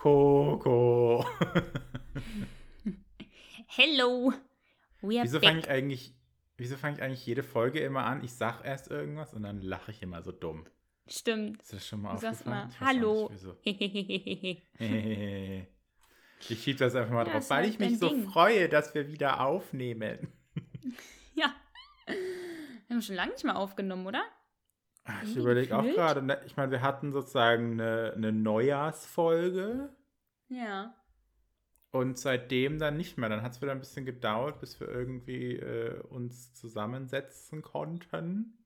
Coco. Hello. We are Wieso fange ich eigentlich, wieso fange ich eigentlich jede Folge immer an? Ich sag erst irgendwas und dann lache ich immer so dumm. Stimmt. Ist das schon mal aufgefallen? mal, hallo. nicht. Ich schieb das einfach mal Ja, drauf, weil halt ich mich dein so Ding. freue, dass wir wieder aufnehmen. ja. Wir haben schon lange nicht mehr aufgenommen, oder? Ich überlege auch gerade, ne, ich meine, wir hatten sozusagen eine, eine Neujahrsfolge Ja. und seitdem dann nicht mehr. Dann hat es wieder ein bisschen gedauert, bis wir irgendwie äh, uns zusammensetzen konnten.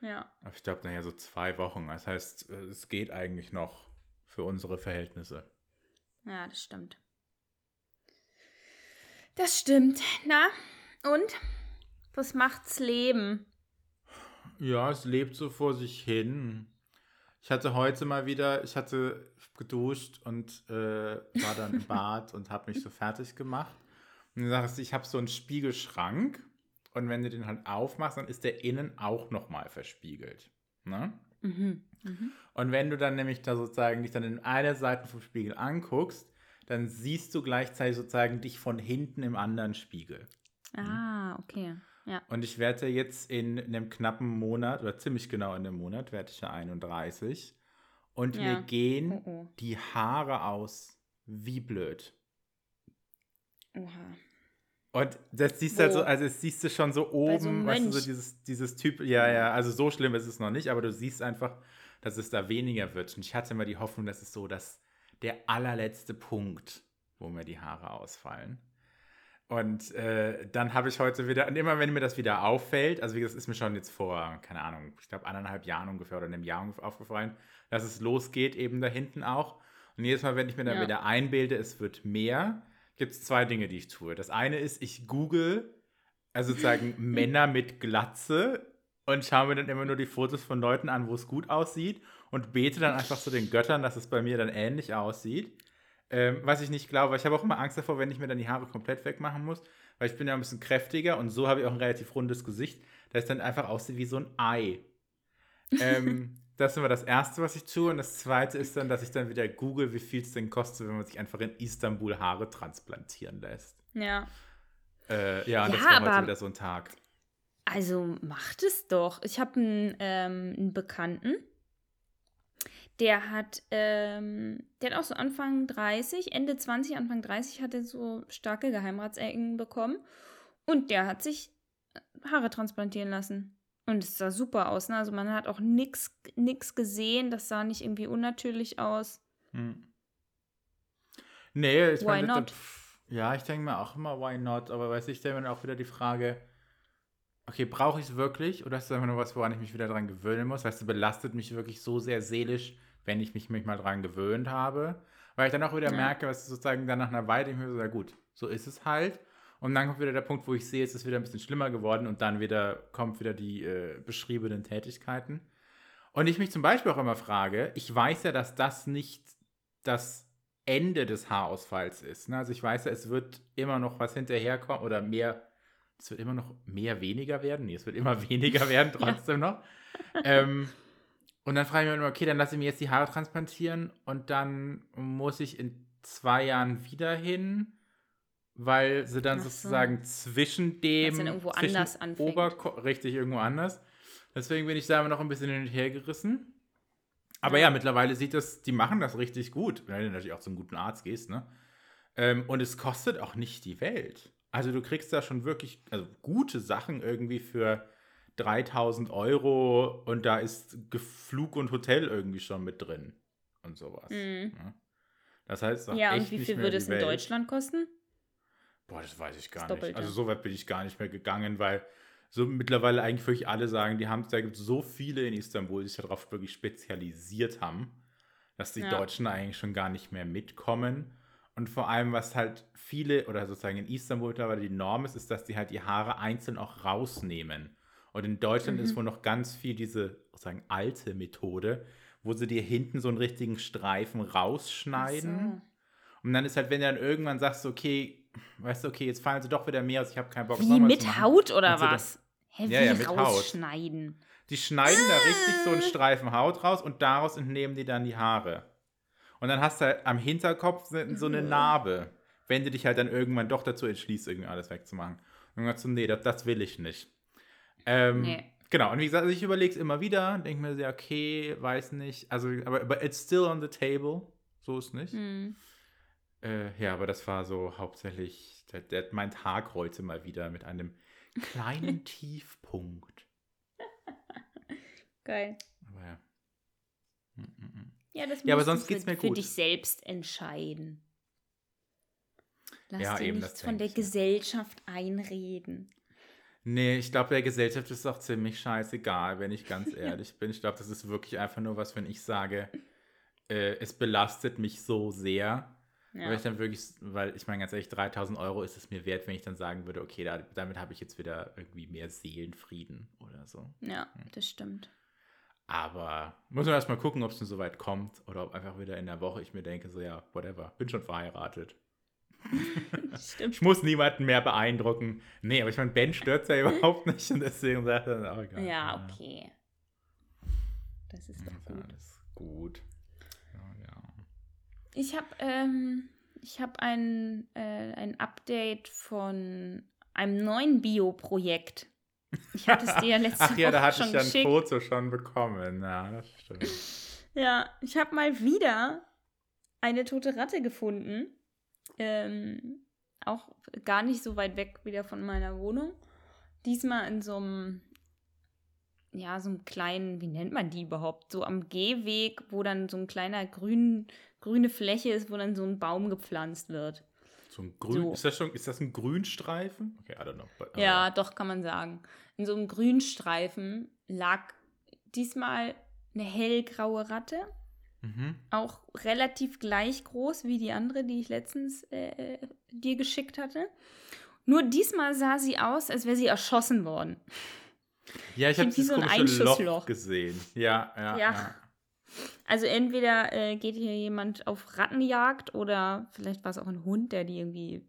Ja. Aber ich glaube, naja, so zwei Wochen. Das heißt, äh, es geht eigentlich noch für unsere Verhältnisse. Ja, das stimmt. Das stimmt. Na, und? Was macht's Leben? Ja, es lebt so vor sich hin. Ich hatte heute mal wieder, ich hatte geduscht und äh, war dann im Bad und habe mich so fertig gemacht. Und dann sagst du, ich habe so einen Spiegelschrank und wenn du den halt aufmachst, dann ist der innen auch nochmal verspiegelt. Ne? Mhm. Mhm. Und wenn du dann nämlich da sozusagen dich dann in einer Seite vom Spiegel anguckst, dann siehst du gleichzeitig sozusagen dich von hinten im anderen Spiegel. Ah, okay. Ja. Und ich werde jetzt in einem knappen Monat, oder ziemlich genau in einem Monat, werde ich ja 31. Und Ja. mir gehen Oh, oh. die Haare aus. Wie blöd. Oha. Und das siehst du halt so, also das siehst du schon so oben, so weißt du, so dieses, dieses Typ, ja, ja, also so schlimm ist es noch nicht, aber du siehst einfach, dass es da weniger wird. Und ich hatte immer die Hoffnung, dass es so dass der allerletzte Punkt, wo mir die Haare ausfallen. Und äh, dann habe ich heute wieder, und immer wenn mir das wieder auffällt, also wie gesagt, das ist mir schon jetzt vor, keine Ahnung, ich glaube anderthalb Jahren ungefähr oder einem Jahr aufgefallen, dass es losgeht, eben da hinten auch. Und jedes Mal, wenn ich mir dann Ja. wieder einbilde, es wird mehr, gibt es zwei Dinge, die ich tue. Das eine ist, ich google, also sozusagen Männer mit Glatze und schaue mir dann immer nur die Fotos von Leuten an, wo es gut aussieht und bete dann einfach zu den Göttern, dass es bei mir dann ähnlich aussieht. Ähm, was ich nicht glaube, ich habe auch immer Angst davor, wenn ich mir dann die Haare komplett wegmachen muss, weil ich bin ja ein bisschen kräftiger und so habe ich auch ein relativ rundes Gesicht, dass es dann einfach aussieht wie so ein Ei. ähm, das ist immer das Erste, was ich tue. Und das Zweite ist dann, dass ich dann wieder google, wie viel es denn kostet, wenn man sich einfach in Istanbul Haare transplantieren lässt. Ja. Äh, ja, und das Ja, war heute wieder so ein Tag. Also macht es doch. Ich habe einen, ähm, einen Bekannten, der hat, ähm, der hat auch so Anfang 30, Ende 20, Anfang 30 hat er so starke Geheimratsecken bekommen. Und der hat sich äh, Haare transplantieren lassen. Und es sah super aus. Ne? Also man hat auch nichts nix gesehen. Das sah nicht irgendwie unnatürlich aus. Hm. Nee, ich Why meine, das- not? pff, ja, ich denke mir auch immer, why not? Aber weiß ich, stelle mir dann auch wieder die Frage, okay, brauche ich es wirklich? Oder ist es einfach nur was, woran ich mich wieder dran gewöhnen muss? Weißt du, belastet mich wirklich so sehr seelisch, wenn ich mich, mich mal dran gewöhnt habe? Weil ich dann auch wieder Ja. merke, was sozusagen dann nach einer Weile, ich mir so, ja gut, so ist es halt. Und dann kommt wieder der Punkt, wo ich sehe, es ist wieder ein bisschen schlimmer geworden und dann wieder kommt wieder die äh, beschriebenen Tätigkeiten. Und ich mich zum Beispiel auch immer frage, ich weiß ja, dass das nicht das Ende des Haarausfalls ist. Ne? Also ich weiß ja, es wird immer noch was hinterherkommen oder mehr, es wird immer noch mehr weniger werden. Nee, es wird immer weniger werden, trotzdem noch. Ähm, und dann frage ich mich immer, okay, dann lasse ich mir jetzt die Haare transplantieren und dann muss ich in zwei Jahren wieder hin, weil sie dann so. sozusagen zwischen dem dann irgendwo zwischen anders anfängt. Oberko- richtig irgendwo anders. Deswegen bin ich da immer noch ein bisschen hin und her gerissen. Aber Ja. ja, mittlerweile sieht das, die machen das richtig gut, wenn du natürlich auch zum guten Arzt gehst, ne? Ähm, und es kostet auch nicht die Welt. Also du kriegst da schon wirklich also gute Sachen irgendwie für 3000 Euro und da ist Flug und Hotel irgendwie schon mit drin und sowas. Mhm. ne? Das heißt, Ja, und wie viel würde es in Welt. Deutschland kosten? Boah, das weiß ich gar Das nicht. Doppelte. Also so weit bin ich gar nicht mehr gegangen, weil so mittlerweile eigentlich wirklich alle sagen, die haben, da gibt es so viele in Istanbul, die sich darauf wirklich spezialisiert haben, dass die Ja. Deutschen eigentlich schon gar nicht mehr mitkommen. Und vor allem, was halt viele oder sozusagen in Istanbul mittlerweile die Norm ist, ist, dass die halt die Haare einzeln auch rausnehmen. Und in Deutschland Mhm. ist wohl noch ganz viel diese sozusagen alte Methode, wo sie dir hinten so einen richtigen Streifen rausschneiden. Und dann ist halt, wenn du dann irgendwann sagst, okay, weißt du, okay, jetzt fallen sie doch wieder mehr aus, ich habe keinen Bock. Wie nochmal mit. Haut oder so was? Hä, wie Ja, ja, mit Haut. rausschneiden? Die schneiden da richtig so Ah. einen Streifen Haut raus und daraus entnehmen die dann die Haare. Und dann hast du halt am Hinterkopf so eine Narbe, wenn du dich halt dann irgendwann doch dazu entschließt, irgendwie alles wegzumachen. Und dann sagst du, nee, das, das will ich nicht. Ähm, nee. Genau, und wie gesagt, ich überlege es immer wieder, denke mir sehr, okay, weiß nicht, also, aber, aber it's still on the table, so ist nicht. Mhm. Äh, ja, aber das war so hauptsächlich, der, der, mein Tag heute mal wieder mit einem kleinen Tiefpunkt. Geil. Aber ja. Mm -mm. Ja, das ja, aber sonst geht's mir gut. für dich selbst entscheiden. Lass ja, dir nichts von der ich, Gesellschaft einreden. Nee, ich glaube, der Gesellschaft ist auch ziemlich scheißegal, wenn ich ganz ehrlich bin. Ich glaube, das ist wirklich einfach nur was, wenn ich sage, äh, es belastet mich so sehr. Ja. Weil ich dann wirklich, weil ich meine ganz ehrlich, 3000 Euro ist es mir wert, wenn ich dann sagen würde, okay, da, damit habe ich jetzt wieder irgendwie mehr Seelenfrieden oder so. Ja, hm. das stimmt. Aber muss man erstmal gucken, ob es denn so weit kommt oder ob einfach wieder in der Woche ich mir denke, so ja, whatever, bin schon verheiratet. Ich muss niemanden mehr beeindrucken. Nee, aber ich meine, Ben stört ja überhaupt nicht und deswegen sagt er auch egal. Ja, okay. Das ist doch gut. Alles gut. Ja, ja. Ich habe ähm, hab ein, äh, ein Update von einem neuen Bio-Projekt. Ich hatte es dir ja letzte Ach ja, da hatte ich ja ein Foto schon bekommen. Ja, das stimmt. Ja, ich habe mal wieder eine tote Ratte gefunden. Ähm, auch gar nicht so weit weg wieder von meiner Wohnung. Diesmal in so einem, ja, so einem kleinen, wie nennt man die überhaupt? So am Gehweg, wo dann so ein kleiner grün, grüne Fläche ist, wo dann so ein Baum gepflanzt wird. So ein Grün, so. ist das schon, ist das ein Grünstreifen? Okay, I don't know. But, ja, doch, kann man sagen. In so einem Grünstreifen lag diesmal eine hellgraue Ratte. Mhm. Auch relativ gleich groß wie die andere, die ich letztens äh, dir geschickt hatte. Nur diesmal sah sie aus, als wäre sie erschossen worden. Ja, ich habe so ein Einschussloch gesehen. Ja, ja, ja. ja. Also entweder äh, geht hier jemand auf Rattenjagd oder vielleicht war es auch ein Hund, der die irgendwie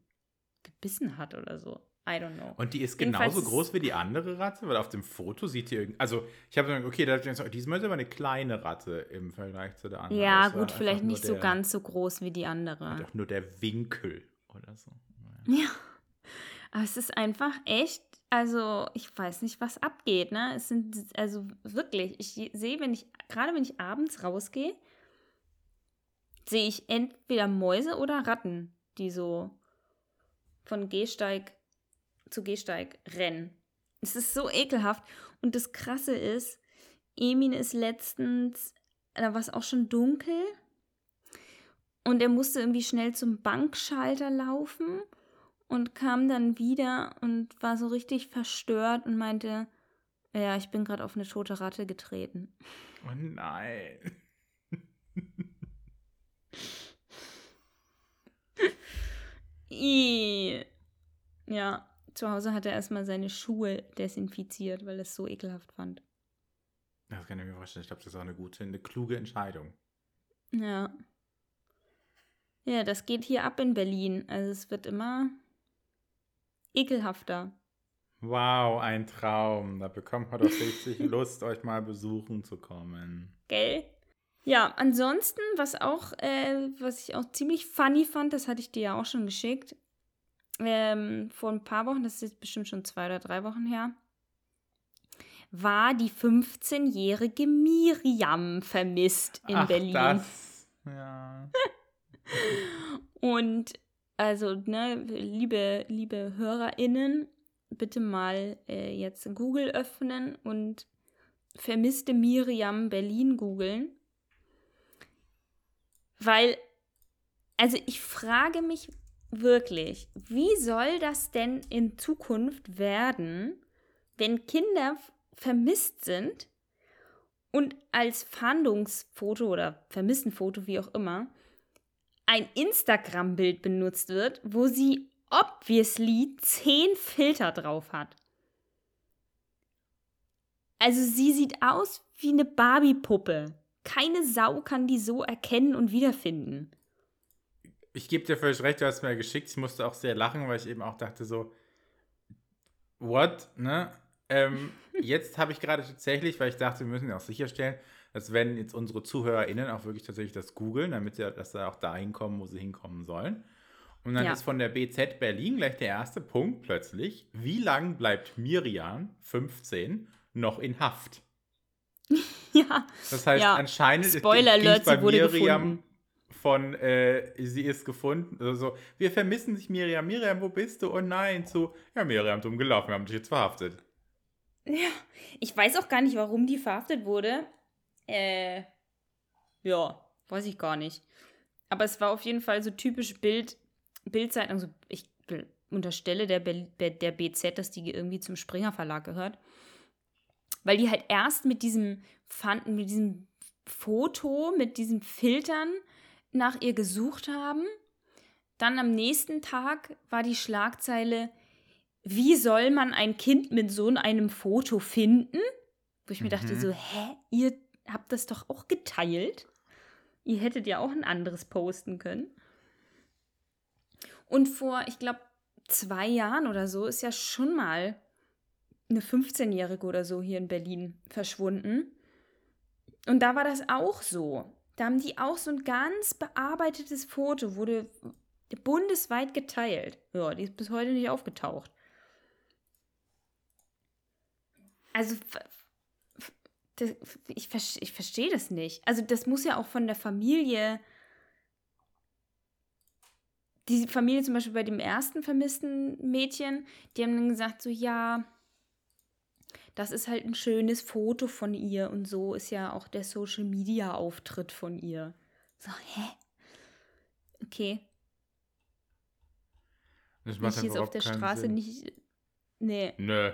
gebissen hat oder so. I don't know. Und die ist genauso groß wie die andere Ratte, weil auf dem Foto sieht die irgendwie. Also, ich habe gesagt, okay, da diesmal ist aber eine kleine Ratte im Vergleich zu der anderen. Ja, gut, vielleicht nicht der, so ganz so groß wie die andere. Doch nur der Winkel oder so. Ja. Aber es ist einfach echt also, ich weiß nicht, was abgeht, ne? Es sind, also wirklich, ich sehe, wenn ich, gerade wenn ich abends rausgehe, sehe ich entweder Mäuse oder Ratten, die so von Gehsteig zu Gehsteig rennen. Es ist so ekelhaft. Und das Krasse ist, Emin ist letztens, da war es auch schon dunkel. Und er musste irgendwie schnell zum Bankschalter laufen und kam dann wieder und war so richtig verstört und meinte, ja, ich bin gerade auf eine tote Ratte getreten. Oh nein. ja, zu Hause hat er erstmal seine Schuhe desinfiziert, weil er es so ekelhaft fand. Das kann ich mir vorstellen. Ich glaube, das ist auch eine gute, eine kluge Entscheidung. Ja. Ja, das geht hier ab in Berlin. Also es wird immer ekelhafter. Wow, ein Traum. Da bekommt man doch richtig Lust, euch mal besuchen zu kommen. Gell? Ja, ansonsten, was auch, äh, was ich auch ziemlich funny fand, das hatte ich dir ja auch schon geschickt, ähm, vor ein paar Wochen, das ist jetzt bestimmt schon zwei oder drei Wochen her, war die 15-jährige Miriam vermisst in Ach, Berlin. Das, ja. Und also, ne, liebe, liebe HörerInnen, bitte mal äh, jetzt Google öffnen und vermisste Miriam Berlin googeln. Weil, also ich frage mich wirklich, wie soll das denn in Zukunft werden, wenn Kinder vermisst sind und als Fahndungsfoto oder Vermisstenfoto, wie auch immer, ein Instagram-Bild benutzt wird, wo sie obviously zehn Filter drauf hat. Also sie sieht aus wie eine Barbie-Puppe. Keine Sau kann die so erkennen und wiederfinden. Ich gebe dir völlig recht, du hast mir geschickt. Ich musste auch sehr lachen, weil ich eben auch dachte so, what, ne? Ähm, jetzt habe ich gerade tatsächlich, weil ich dachte, wir müssen ja auch sicherstellen, dass wenn jetzt unsere ZuhörerInnen auch wirklich tatsächlich das googeln, damit sie dass sie auch dahin kommen, wo sie hinkommen sollen. Und dann Ja. ist von der BZ Berlin gleich der erste Punkt plötzlich. Wie lang bleibt Miriam, 15, noch in Haft? Ja. Das heißt, Ja. anscheinend ist- Spoiler ging's Alert, bei sie wurde Miriam gefunden. Von äh, sie ist gefunden, also so, wir vermissen dich, Miriam. Miriam, wo bist du? Oh nein, zu, ja, Miriam, dumm gelaufen, wir haben dich jetzt verhaftet. Ja. Ich weiß auch gar nicht, warum die verhaftet wurde. Äh. Ja, weiß ich gar nicht. Aber es war auf jeden Fall so typisch Bild, Bildzeitung. Also ich unterstelle der, der BZ, dass die irgendwie zum Springer Verlag gehört. Weil die halt erst mit diesem fanden, mit diesem Foto, mit diesen Filtern nach ihr gesucht haben. Dann am nächsten Tag war die Schlagzeile, wie soll man ein Kind mit so einem Foto finden? Wo ich mir dachte Mhm. so, hä, ihr habt das doch auch geteilt? Ihr hättet ja auch ein anderes posten können. Und vor, ich glaube, zwei Jahren oder so ist ja schon mal eine 15-Jährige oder so hier in Berlin verschwunden. Und da war das auch so. Da haben die auch so ein ganz bearbeitetes Foto, wurde bundesweit geteilt. Ja, die ist bis heute nicht aufgetaucht. Also, das, ich, ich verstehe das nicht. Also, das muss ja auch von der Familie. Die Familie zum Beispiel bei dem ersten vermissten Mädchen, die haben dann gesagt, so, ja, das ist halt ein schönes Foto von ihr und so ist ja auch der Social Media Auftritt von ihr. So, hä? Okay. Das Ich macht jetzt einfach auf der Straße Sinn. nicht. Nee. Nö.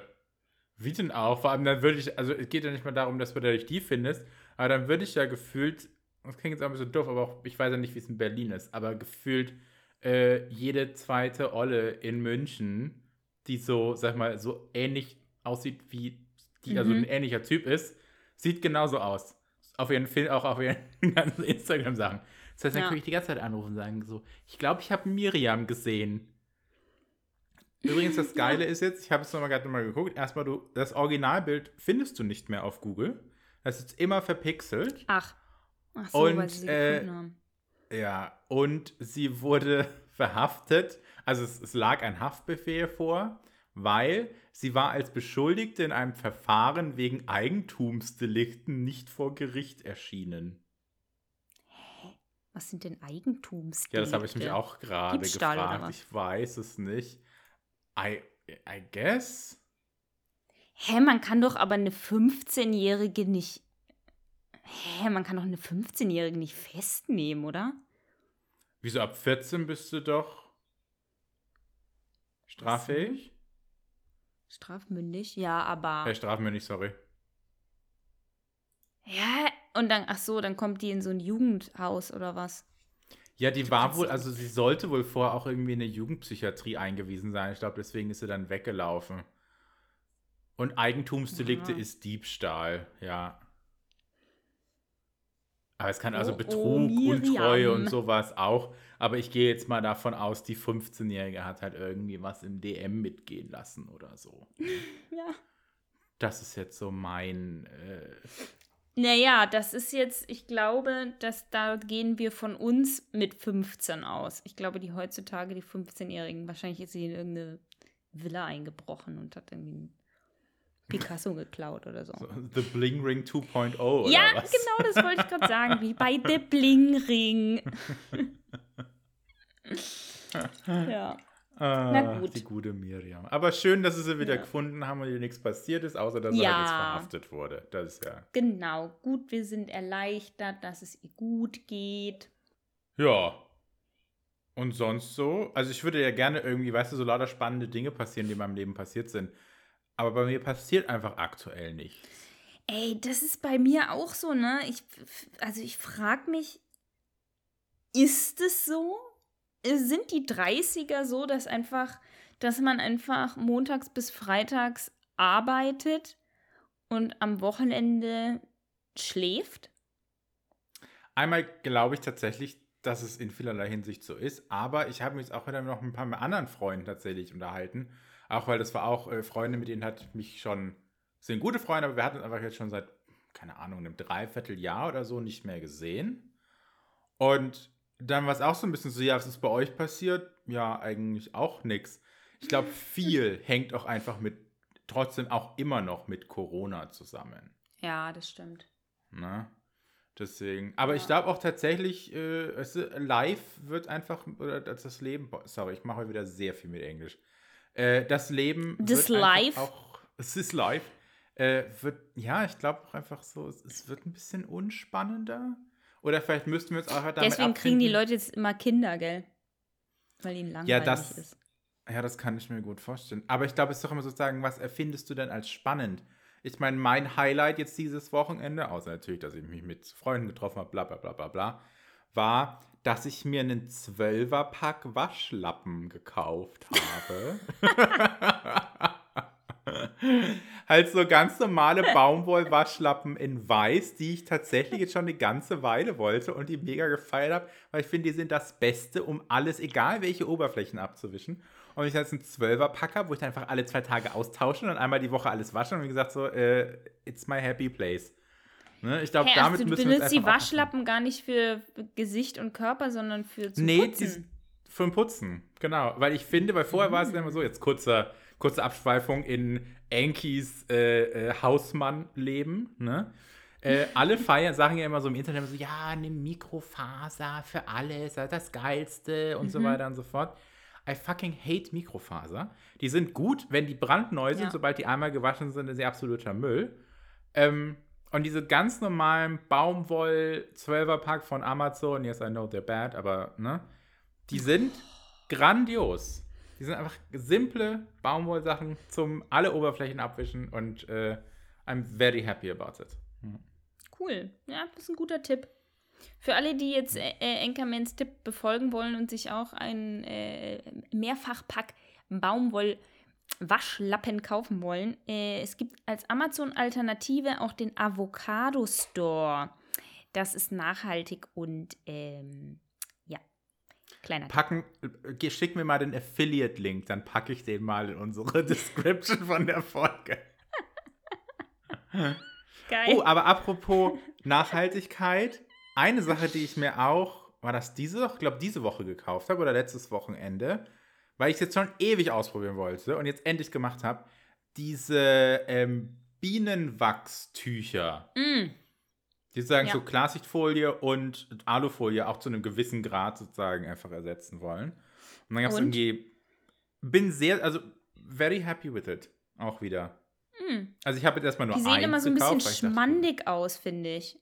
Wie denn auch? Vor allem, dann würde ich, also es geht ja nicht mal darum, dass du dadurch die findest, aber dann würde ich ja gefühlt, das klingt jetzt auch ein bisschen doof, aber auch, ich weiß ja nicht, wie es in Berlin ist, aber gefühlt äh, jede zweite Olle in München, die so, sag mal, so ähnlich aussieht wie die, also Mhm. ein ähnlicher Typ ist, sieht genauso aus. Auf ihren Film, auch auf ihren ganzen Instagram-Sachen. Das heißt, dann Ja. kann ich die ganze Zeit anrufen und sagen so, ich glaube, ich habe Miriam gesehen. Übrigens, das Geile ist jetzt, ich habe es nochmal gerade nochmal geguckt, erstmal du, das Originalbild findest du nicht mehr auf Google. Das ist immer verpixelt. Ach. Ach so, weil Und, sie sie äh, haben. Ja, und sie wurde verhaftet. Also es, es lag ein Haftbefehl vor, weil sie war als Beschuldigte in einem Verfahren wegen Eigentumsdelikten nicht vor Gericht erschienen. Was sind denn Eigentums? Ja, das habe ich mich auch gerade gefragt. Ich weiß es nicht. I, I guess. Hä, man kann doch aber eine 15-Jährige nicht. Hä, man kann doch eine 15-Jährige nicht festnehmen, oder? Wieso ab 14 bist du doch straffähig? Strafmündig? Ja, aber. Äh, strafmündig, sorry. Ja, und dann, ach so, dann kommt die in so ein Jugendhaus oder was? Ja, die war wohl, also sie sollte wohl vorher auch irgendwie in eine Jugendpsychiatrie eingewiesen sein. Ich glaube, deswegen ist sie dann weggelaufen. Und Eigentumsdelikte Ja. ist Diebstahl, ja. Aber es kann also Oh, oh, Betrug, Miriam. Untreue und sowas auch. Aber ich gehe jetzt mal davon aus, die 15-Jährige hat halt irgendwie was im DM mitgehen lassen oder so. Ja. Das ist jetzt so mein. Äh, Naja, das ist jetzt, ich glaube, dass da gehen wir von uns mit 15 aus. Ich glaube, die heutzutage, die 15-Jährigen, wahrscheinlich ist sie in irgendeine Villa eingebrochen und hat irgendwie Picasso geklaut oder so. so The Bling Ring 2.0 oder ja, was? genau, das wollte ich gerade sagen, wie bei The Bling Ring. ja. Ah, Na gut. Die gute Miriam. Aber schön, dass sie sie wieder Ja. gefunden haben und ihr nichts passiert ist, außer dass sie Ja. halt jetzt verhaftet wurde. Das ist ja. Genau, gut, wir sind erleichtert, dass es ihr gut geht. Ja. Und sonst so? Also ich würde ja gerne irgendwie, weißt du, so lauter spannende Dinge passieren, die in meinem Leben passiert sind. Aber bei mir passiert einfach aktuell nichts. Ey, das ist bei mir auch so, ne? Ich, also ich frage mich, ist es so? Sind die 30er so, dass einfach, dass man einfach montags bis freitags arbeitet und am Wochenende schläft? Einmal glaube ich tatsächlich, dass es in vielerlei Hinsicht so ist, aber ich habe mich jetzt auch wieder noch mit ein paar anderen Freunden tatsächlich unterhalten. Auch weil das war auch äh, Freunde, mit denen ich mich schon, sind gute Freunde, aber wir hatten uns einfach jetzt schon seit, keine Ahnung, einem Dreivierteljahr oder so nicht mehr gesehen. Und dann war es auch so ein bisschen so, ja, was ist bei euch passiert? Ja, eigentlich auch nichts. Ich glaube, viel hängt auch einfach mit, trotzdem auch immer noch mit Corona zusammen. Ja, das stimmt. Ne? Deswegen. Aber ja. ich glaube auch tatsächlich, äh, live wird einfach, oder das Leben, sorry, ich mache heute wieder sehr viel mit Englisch. Äh, das Leben. Das live? Auch, es ist live. Äh, wird, ja, ich glaube auch einfach so, es, es, wird ein bisschen unspannender. Oder vielleicht müssten wir uns auch damit Deswegen kriegen die Leute jetzt immer Kinder, gell? Weil ihnen langweilig ja, das, ist. Ja, das kann ich mir gut vorstellen. Aber ich glaube, es ist doch immer sozusagen, was erfindest du denn als spannend? Ich meine, mein Highlight jetzt dieses Wochenende, außer natürlich, dass ich mich mit Freunden getroffen habe, bla bla bla bla bla, war, dass ich mir einen Zwölferpack Waschlappen gekauft habe. halt so ganz normale Baumwollwaschlappen in weiß, die ich tatsächlich jetzt schon eine ganze Weile wollte und die mega gefeiert habe, weil ich finde, die sind das Beste, um alles, egal welche Oberflächen abzuwischen. Und ich jetzt einen Zwölferpacker, wo ich dann einfach alle zwei Tage austausche und einmal die Woche alles wasche und wie gesagt so, äh, it's my happy place. Ne? Ich glaube, hey, damit also, müssen wir Du benutzt die Waschlappen gar nicht für Gesicht und Körper, sondern für zum nee, Putzen. Nee, für ein Putzen, genau. Weil ich finde, weil vorher mhm. war es immer so, jetzt kurzer, kurze Abschweifung in Ankys äh, äh, Hausmann-Leben, ne? Äh, alle feiern, sagen ja immer so im Internet so, ja, eine Mikrofaser für alles, das Geilste und mhm. so weiter und so fort. I fucking hate Mikrofaser. Die sind gut, wenn die brandneu sind. Ja. Sobald die einmal gewaschen sind, sind sie absoluter Müll. Ähm, und diese ganz normalen Baumwoll-12er-Pack von Amazon, yes, I know they're bad, aber, ne? Die sind grandios. Die sind einfach simple Baumwollsachen zum alle Oberflächen abwischen und äh, I'm very happy about it. Mhm. Cool. Ja, das ist ein guter Tipp. Für alle, die jetzt äh, äh, Tipp befolgen wollen und sich auch ein äh, Mehrfachpack Baumwoll-Waschlappen kaufen wollen, äh, es gibt als Amazon-Alternative auch den Avocado Store. Das ist nachhaltig und ähm, ja, kleiner. Packen, äh, schick mir mal den Affiliate-Link, dann packe ich den mal in unsere Description von der Folge. Geil. Oh, aber apropos Nachhaltigkeit, eine Sache, die ich mir auch, war das diese Woche, ich glaube diese Woche gekauft habe oder letztes Wochenende, weil ich es jetzt schon ewig ausprobieren wollte und jetzt endlich gemacht habe, diese ähm, Bienenwachstücher. Mm. Die sozusagen ja. so Klarsichtfolie und Alufolie auch zu einem gewissen Grad sozusagen einfach ersetzen wollen. Und dann gab es irgendwie, bin sehr, also very happy with it. Auch wieder. Mm. Also ich habe jetzt erstmal nur Die sehen immer so ein gekauft, bisschen schmandig dachte, aus, finde ich.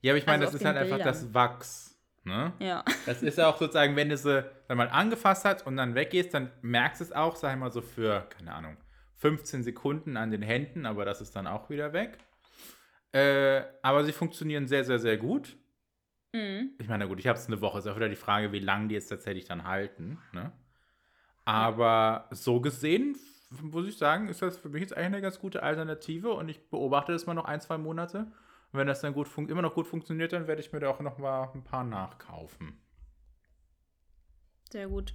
Ja, aber ich meine, also das ist halt Bildern. einfach das Wachs. Ne? Ja. Das ist ja auch sozusagen, wenn du sie dann mal angefasst hast und dann weggehst, dann merkst du es auch, sag ich mal, so für, keine Ahnung, 15 Sekunden an den Händen, aber das ist dann auch wieder weg. Äh, aber sie funktionieren sehr, sehr, sehr gut. Mhm. Ich meine, gut, ich habe es eine Woche, ist auch wieder die Frage, wie lange die jetzt tatsächlich dann halten. Ne? Aber so gesehen, muss ich sagen, ist das für mich jetzt eigentlich eine ganz gute Alternative und ich beobachte das mal noch ein, zwei Monate. Und wenn das dann gut immer noch gut funktioniert, dann werde ich mir da auch noch mal ein paar nachkaufen. Sehr gut.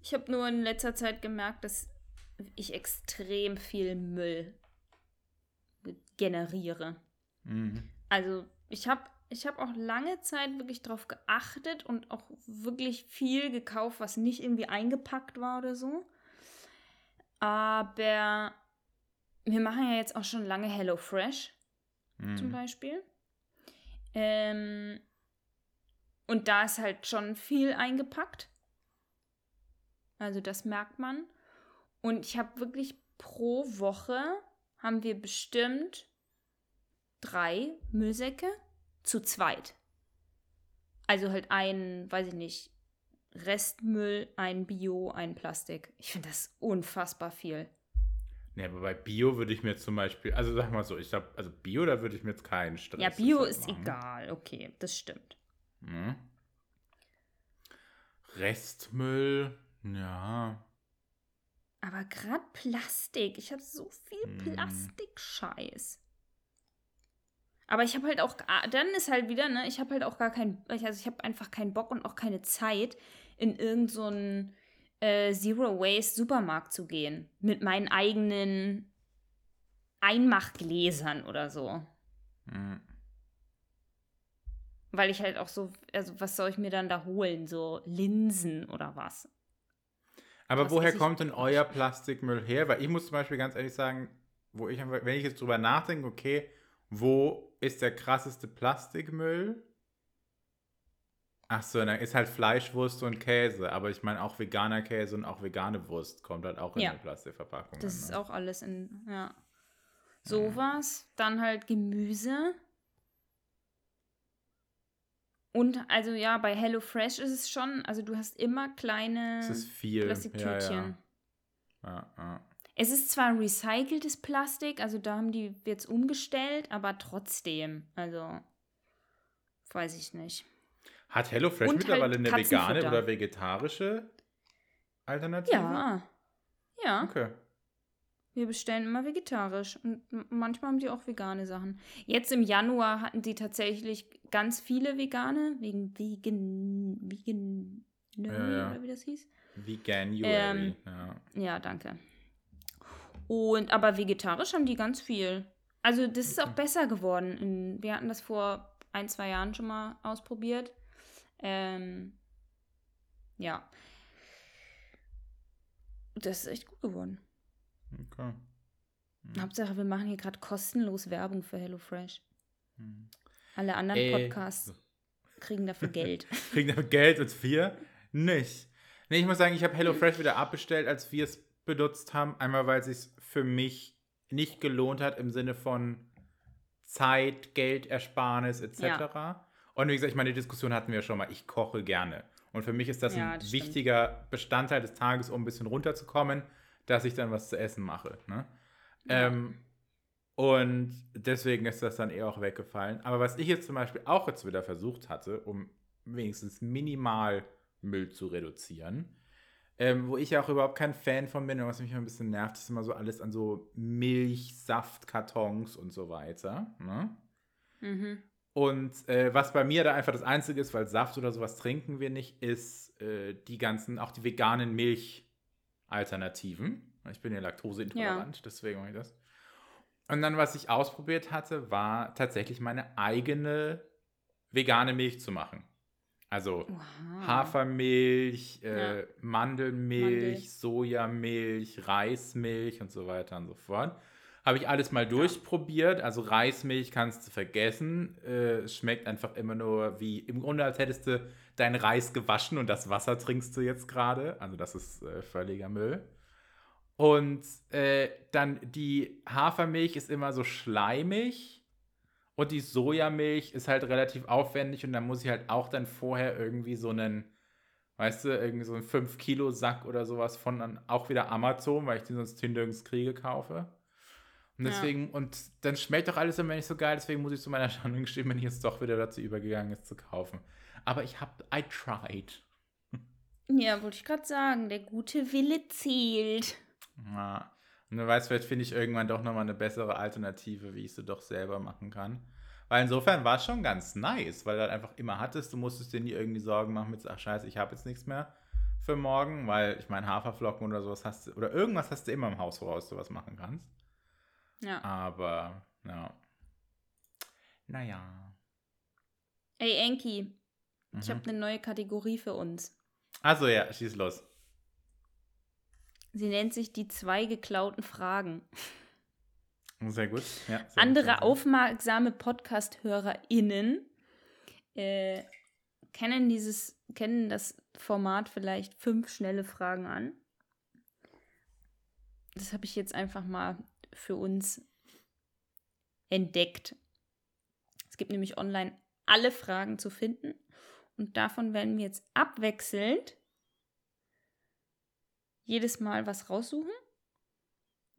Ich habe nur in letzter Zeit gemerkt, dass ich extrem viel Müll generiere. Mhm. Also ich habe ich hab auch lange Zeit wirklich darauf geachtet und auch wirklich viel gekauft, was nicht irgendwie eingepackt war oder so. Aber wir machen ja jetzt auch schon lange Hello Fresh mhm. zum Beispiel. Ähm, und da ist halt schon viel eingepackt. Also das merkt man. Und ich habe wirklich pro Woche haben wir bestimmt drei Müllsäcke zu zweit. Also halt ein, weiß ich nicht, Restmüll, ein Bio, ein Plastik. Ich finde das unfassbar viel. Ne, aber bei Bio würde ich mir zum Beispiel, also sag mal so, ich glaube, also Bio, da würde ich mir jetzt keinen Stress Ja, Bio ist machen. egal, okay, das stimmt. Hm. Restmüll, ja. Aber gerade Plastik, ich habe so viel hm. Plastikscheiß. Aber ich habe halt auch, ah, dann ist halt wieder, ne, ich habe halt auch gar keinen, also ich habe einfach keinen Bock und auch keine Zeit in irgendeinen so äh, Zero Waste Supermarkt zu gehen. Mit meinen eigenen Einmachgläsern oder so. Mhm. Weil ich halt auch so, also was soll ich mir dann da holen? So Linsen oder was? Aber Was woher kommt denn euer Plastikmüll her? Weil ich muss zum Beispiel ganz ehrlich sagen, wo ich, wenn ich jetzt drüber nachdenke, okay, wo ist der krasseste Plastikmüll? Ach so, dann ist halt Fleischwurst und Käse. Aber ich meine auch veganer Käse und auch vegane Wurst kommt halt auch in Ja. eine Plastikverpackung. Das ist ne? auch alles in, ja. Sowas, dann halt Gemüse. Und also ja, bei HelloFresh ist es schon, also du hast immer kleine Das ist viel. Plastiktütchen. Ja. Ja, ja. Es ist zwar recyceltes Plastik, also da haben die jetzt umgestellt, aber trotzdem, also weiß ich nicht. Hat HelloFresh Und mittlerweile halt eine vegane oder vegetarische Alternative? Ja. Ja, Okay. wir bestellen immer vegetarisch und manchmal haben die auch vegane Sachen. Jetzt im Januar hatten die tatsächlich ganz viele vegane, wegen vegan, vegan, Ja, ja. oder wie das hieß. Veganuary. Ähm, ja. Ja, danke. Und aber vegetarisch haben die ganz viel. Also das ist auch besser geworden. Wir hatten das vor ein, zwei Jahren schon mal ausprobiert. Ähm, ja. Das ist echt gut geworden. Okay. Hauptsache, wir machen hier gerade kostenlos Werbung für HelloFresh. Hm. Alle anderen Äh, Podcasts kriegen dafür Geld. Kriegen dafür Geld und wir nicht. Nee, ich muss sagen, ich habe HelloFresh wieder abbestellt, als wir es benutzt haben. Einmal, weil es sich für mich nicht gelohnt hat im Sinne von Zeit, Geldersparnis etc. Und wie gesagt, ich meine, die Diskussion hatten wir ja schon mal. Ich koche gerne. Und für mich ist das Ja, ein das stimmt. wichtiger Bestandteil des Tages, um ein bisschen runterzukommen, dass ich dann was zu essen mache. Ne? Ja. Ähm, und deswegen ist das dann eher auch weggefallen. Aber was ich jetzt zum Beispiel auch jetzt wieder versucht hatte, um wenigstens minimal Müll zu reduzieren, ähm, wo ich ja auch überhaupt kein Fan von bin und was mich immer ein bisschen nervt, ist immer so alles an so Milch, Saftkartons und so weiter. Ne? mhm. Und äh, was bei mir da einfach das Einzige ist, weil Saft oder sowas trinken wir nicht, ist äh, die ganzen, auch die veganen Milchalternativen. Ich bin ja laktoseintolerant, deswegen mache ich das. Und dann, was ich ausprobiert hatte, war tatsächlich meine eigene vegane Milch zu machen. Also Wow. Hafermilch, äh, Ja. Mandelmilch, Mandel. Sojamilch, Reismilch und so weiter und so fort. Habe ich alles mal durchprobiert. Also Reismilch kannst du vergessen. Äh, es schmeckt einfach immer nur wie, im Grunde als hättest du deinen Reis gewaschen und das Wasser trinkst du jetzt gerade. Also das ist äh, völliger Müll. Und äh, dann die Hafermilch ist immer so schleimig. Und die Sojamilch ist halt relativ aufwendig und dann muss ich halt auch dann vorher irgendwie so einen, weißt du, irgendwie so einen 5-Kilo-Sack oder sowas von dann auch wieder Amazon, weil ich den sonst nirgends kriege, kaufe. Und Ja. deswegen, und dann schmeckt doch alles immer nicht so geil, deswegen muss ich zu meiner Schande gestehen, bin ich jetzt doch wieder dazu übergegangen, es zu kaufen. Aber ich hab, I tried. Ja, wollte ich gerade sagen, der gute Wille zählt. Ja. Und wer weiß, vielleicht finde ich irgendwann doch nochmal eine bessere Alternative, wie ich sie doch selber machen kann. Weil insofern war es schon ganz nice, weil du halt einfach immer hattest, du musstest dir nie irgendwie Sorgen machen mit, ach scheiße, ich habe jetzt nichts mehr für morgen, weil ich meine, Haferflocken oder sowas hast du, oder irgendwas hast du immer im Haus, woraus du was machen kannst. Ja. Aber, ja. Naja. Ey, Enki, ich Mhm. habe eine neue Kategorie für uns. Also ja, schieß los. Sie nennt sich die zwei geklauten Fragen. Sehr gut. Ja, sehr Andere gut. aufmerksame Podcast-HörerInnen äh, kennen dieses, kennen das Format vielleicht fünf schnelle Fragen an. Das habe ich jetzt einfach mal für uns entdeckt. Es gibt nämlich online alle Fragen zu finden und davon werden wir jetzt abwechselnd jedes Mal was raussuchen.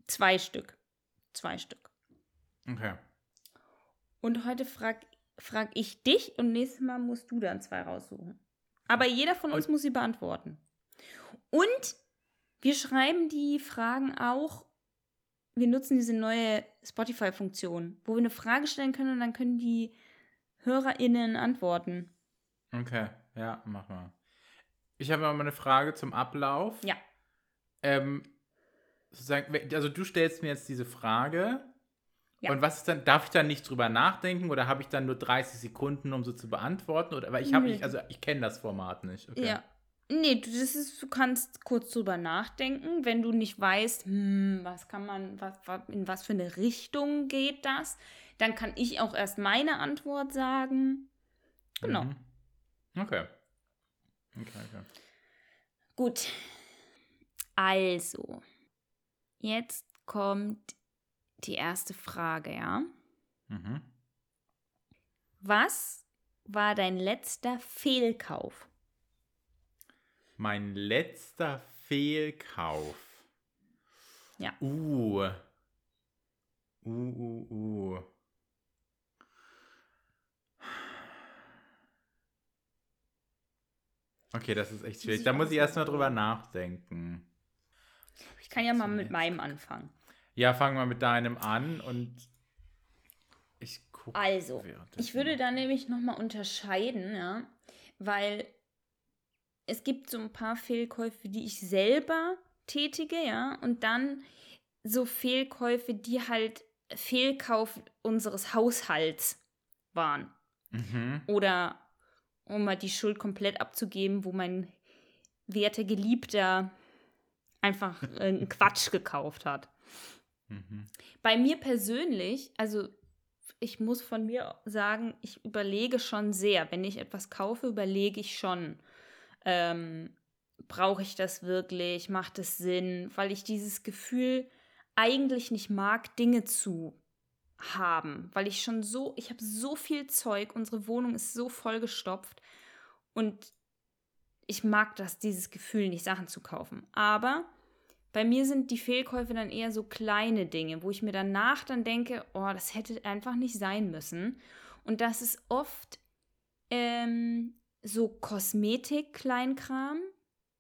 Zwei Stück. Zwei Stück. Okay. Und heute frag, frag ich dich und nächstes Mal musst du dann zwei raussuchen. Aber jeder von uns Und- muss sie beantworten. Und wir schreiben die Fragen auch, wir nutzen diese neue Spotify-Funktion, wo wir eine Frage stellen können und dann können die HörerInnen antworten. Okay, ja, mach mal. Ich habe mal eine Frage zum Ablauf. Ja. Ähm, sozusagen, also du stellst mir jetzt diese Frage Ja. Und was ist dann, darf ich dann nicht drüber nachdenken oder habe ich dann nur 30 Sekunden, um so zu beantworten? Oder, weil ich habe nicht, also ich kenne das Format nicht. Okay. Ja. Nee, du, das ist, du kannst kurz drüber nachdenken, wenn du nicht weißt, hm, was kann man, was, in was für eine Richtung geht das, dann kann ich auch erst meine Antwort sagen. Genau. Mhm. Okay. Okay, okay. Gut. Also, jetzt kommt die erste Frage, ja? Mhm. Was war dein letzter Fehlkauf? Mein letzter Fehlkauf. Ja. Uh. Uh, uh, uh. Okay, das ist echt schwierig. Da muss ich erstmal drüber nachdenken. Ich kann ja mal mit meinem anfangen. Ja, fangen wir mit deinem an und ich gucke. Also, ich würde da nämlich nochmal unterscheiden, ja, weil es gibt so ein paar Fehlkäufe, die ich selber tätige, ja, und dann so Fehlkäufe, die halt Fehlkauf unseres Haushalts waren. Mhm. Oder um mal die Schuld komplett abzugeben, wo mein werter Geliebter einfach äh, einen Quatsch gekauft hat. Mhm. Bei mir persönlich, also ich muss von mir sagen, ich überlege schon sehr. Wenn ich etwas kaufe, überlege ich schon, ähm, brauche ich das wirklich, macht es Sinn, weil ich dieses Gefühl eigentlich nicht mag, Dinge zu haben, weil ich schon so, ich habe so viel Zeug, unsere Wohnung ist so vollgestopft und ich mag das, dieses Gefühl nicht, Sachen zu kaufen. Aber bei mir sind die Fehlkäufe dann eher so kleine Dinge, wo ich mir danach dann denke, oh, das hätte einfach nicht sein müssen. Und das ist oft ähm, so Kosmetik-Kleinkram,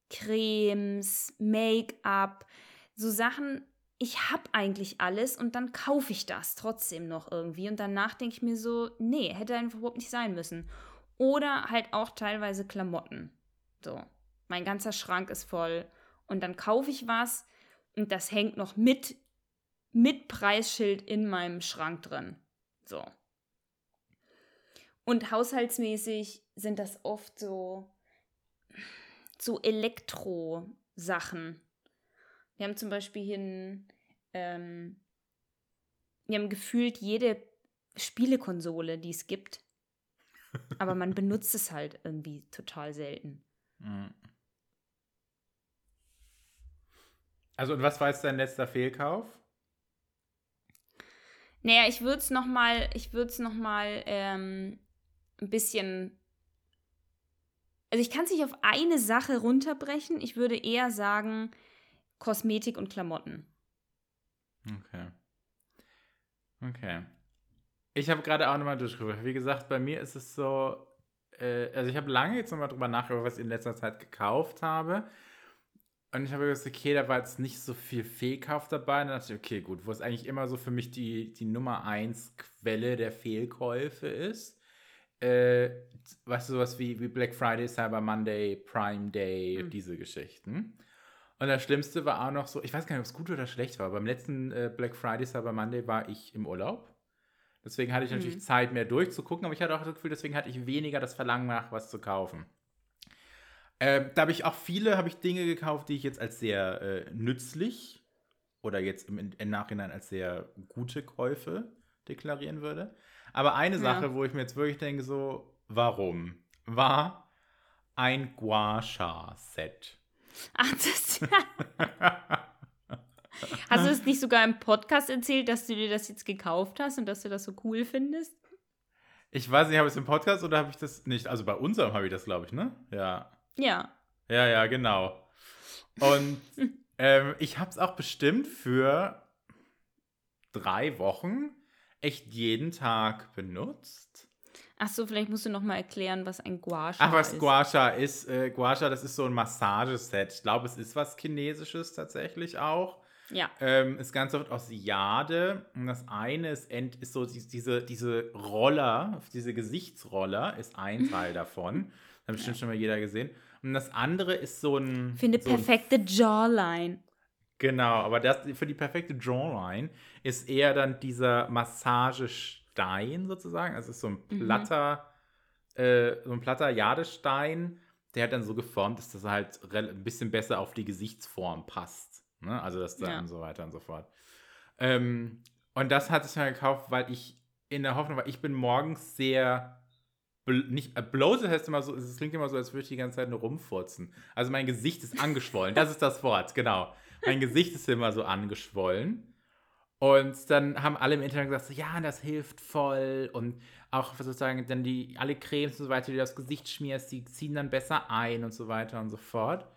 Cremes, Make-up, so Sachen. Ich habe eigentlich alles und dann kaufe ich das trotzdem noch irgendwie. Und danach denke ich mir so, nee, hätte einfach überhaupt nicht sein müssen. Oder halt auch teilweise Klamotten. So, mein ganzer Schrank ist voll und dann kaufe ich was und das hängt noch mit, mit Preisschild in meinem Schrank drin. So. Und haushaltsmäßig sind das oft so, so Elektro-Sachen. Wir haben zum Beispiel hier ein, ähm, wir haben gefühlt jede Spielekonsole, die es gibt. Aber man benutzt es halt irgendwie total selten. Mhm. Also, und was war jetzt dein letzter Fehlkauf? Naja, ich würde es nochmal, ich würde es nochmal ähm, ein bisschen. Also ich kann es nicht auf eine Sache runterbrechen. Ich würde eher sagen Kosmetik und Klamotten. Okay. Okay. Ich habe gerade auch nochmal durchgeguckt. Wie gesagt, bei mir ist es so, äh, also ich habe lange jetzt nochmal drüber nachgedacht, was ich in letzter Zeit gekauft habe. Und ich habe gesagt, okay, da war jetzt nicht so viel Fehlkauf dabei. Und dann dachte ich, okay, gut, wo es eigentlich immer so für mich die, die Nummer 1 Quelle der Fehlkäufe ist. Äh, weißt du, sowas wie, wie Black Friday, Cyber Monday, Prime Day, Mhm. diese Geschichten. Und das Schlimmste war auch noch so, ich weiß gar nicht, ob es gut oder schlecht war. Beim letzten äh, Black Friday, Cyber Monday war ich im Urlaub. Deswegen hatte ich natürlich Mhm. Zeit, mehr durchzugucken, aber ich hatte auch das Gefühl, deswegen hatte ich weniger das Verlangen nach, was zu kaufen. Ähm, da habe ich auch viele, habe ich Dinge gekauft, die ich jetzt als sehr äh, nützlich oder jetzt im, im Nachhinein als sehr gute Käufe deklarieren würde. Aber eine Ja. Sache, wo ich mir jetzt wirklich denke, so, warum? War ein Gua Sha-Set. Ach, das. Hast du es nicht sogar im Podcast erzählt, dass du dir das jetzt gekauft hast und dass du das so cool findest? Ich weiß nicht, habe ich es im Podcast oder habe ich das nicht? Also bei unserem habe ich das, glaube ich, ne? Ja. Ja. Ja, ja, genau. Und ähm, ich habe es auch bestimmt für drei Wochen echt jeden Tag benutzt. Ach so, vielleicht musst du noch mal erklären, was ein Gua Sha Ach, was ist. Gua Sha ist. Äh, Gua Sha, das ist so ein Massageset. Ich glaube, es ist was Chinesisches tatsächlich auch. Ja. Ähm, ist ganz oft aus Jade. Und das eine ist, ent, ist so die- diese, diese Roller, diese Gesichtsroller, ist ein Teil davon. Das hat bestimmt schon mal jeder gesehen. Und das andere ist so ein. Finde so ein perfekte Jawline. Genau, aber das, für die perfekte Jawline ist eher dann dieser Massagestein sozusagen. Also es ist so ein Mhm. platter, äh, so ein platter Jadestein, der halt dann so geformt ist, dass er halt ein bisschen besser auf die Gesichtsform passt. Ne? Also das dann Ja. und so weiter und so fort. Ähm, und das hatte ich mir gekauft, weil ich in der Hoffnung war, ich bin morgens sehr nicht äh, bloated heißt immer so, es klingt immer so, als würde ich die ganze Zeit nur rumfurzen. Also mein Gesicht ist angeschwollen. Das ist das Wort, genau. Mein Gesicht ist immer so angeschwollen. Und dann haben alle im Internet gesagt, so, ja, das hilft voll. Und auch sozusagen dann die, alle Cremes und so weiter, die du aufs Gesicht schmierst, die ziehen dann besser ein und so weiter und so fort.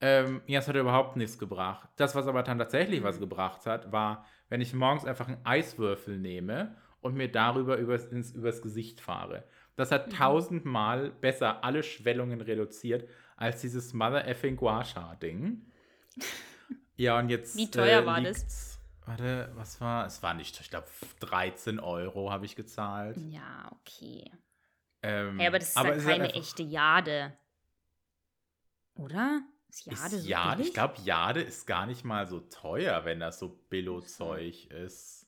Ähm, ja, es hat überhaupt nichts gebracht. Das, was aber dann tatsächlich was Mhm. gebracht hat, war, wenn ich morgens einfach einen Eiswürfel nehme und mir darüber übers, ins, übers Gesicht fahre. Das hat Mhm. tausendmal besser alle Schwellungen reduziert als dieses Mother effing Gua Sha Ding. Ja, und jetzt. Wie teuer äh, war das? Warte, was war? Es war nicht, ich glaube, 13 Euro habe ich gezahlt. Ja, okay. Ähm, Hey, aber das ist aber ja ist keine echte Jade. Oder? Ist Jade Ist so ja, billig? ich glaube, Jade ist gar nicht mal so teuer, wenn das so Billo-Zeug ist.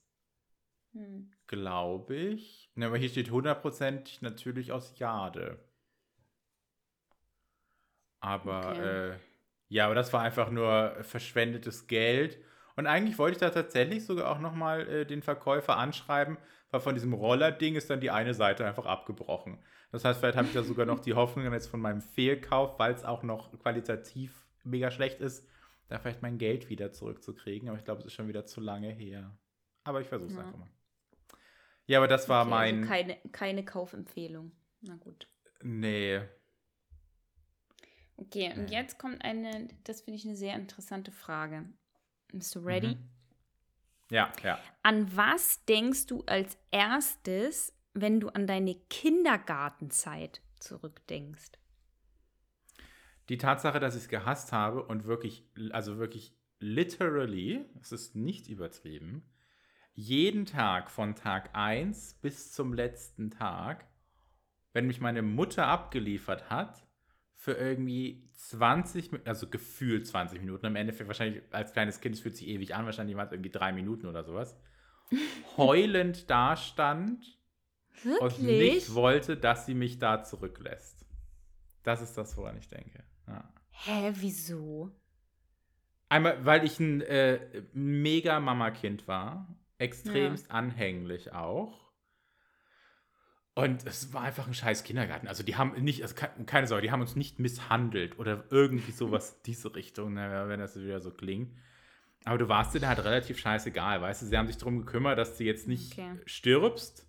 Hm. Glaube ich. Ne, aber hier steht 100% natürlich aus Jade. Aber, Okay. äh, ja, aber das war einfach nur verschwendetes Geld. Und eigentlich wollte ich da tatsächlich sogar auch nochmal äh, den Verkäufer anschreiben, weil von diesem Roller-Ding ist dann die eine Seite einfach abgebrochen. Das heißt, vielleicht habe ich da sogar noch die Hoffnung jetzt von meinem Fehlkauf, weil es auch noch qualitativ mega schlecht ist, da vielleicht mein Geld wieder zurückzukriegen. Aber ich glaube, es ist schon wieder zu lange her. Aber ich versuche es Ja. einfach mal. Ja, aber das war Okay, mein. Also keine, keine Kaufempfehlung. Na gut. nee. Okay, und jetzt kommt eine, das finde ich eine sehr interessante Frage. Bist du ready? Mhm. Ja, ja. An was denkst du als erstes, wenn du an deine Kindergartenzeit zurückdenkst? Die Tatsache, dass ich es gehasst habe und wirklich, also wirklich literally, es ist nicht übertrieben, jeden Tag von Tag 1 bis zum letzten Tag, wenn mich meine Mutter abgeliefert hat, für irgendwie 20, Mi- also gefühlt 20 Minuten, im Endeffekt wahrscheinlich als kleines Kind, es fühlt sich ewig an, wahrscheinlich waren es irgendwie drei Minuten oder sowas, heulend dastand und nicht wollte, dass sie mich da zurücklässt. Das ist das, woran ich denke. Ja. Hä, wieso? Einmal, weil ich ein äh, mega Mama-Kind war, extremst anhänglich auch. Und es war einfach ein scheiß Kindergarten. Also die haben nicht, also ke- keine Sorge, die haben uns nicht misshandelt oder irgendwie sowas in diese Richtung, wenn das wieder so klingt. Aber du warst dir da halt relativ scheißegal, weißt du? Sie haben sich darum gekümmert, dass du jetzt nicht Okay. stirbst.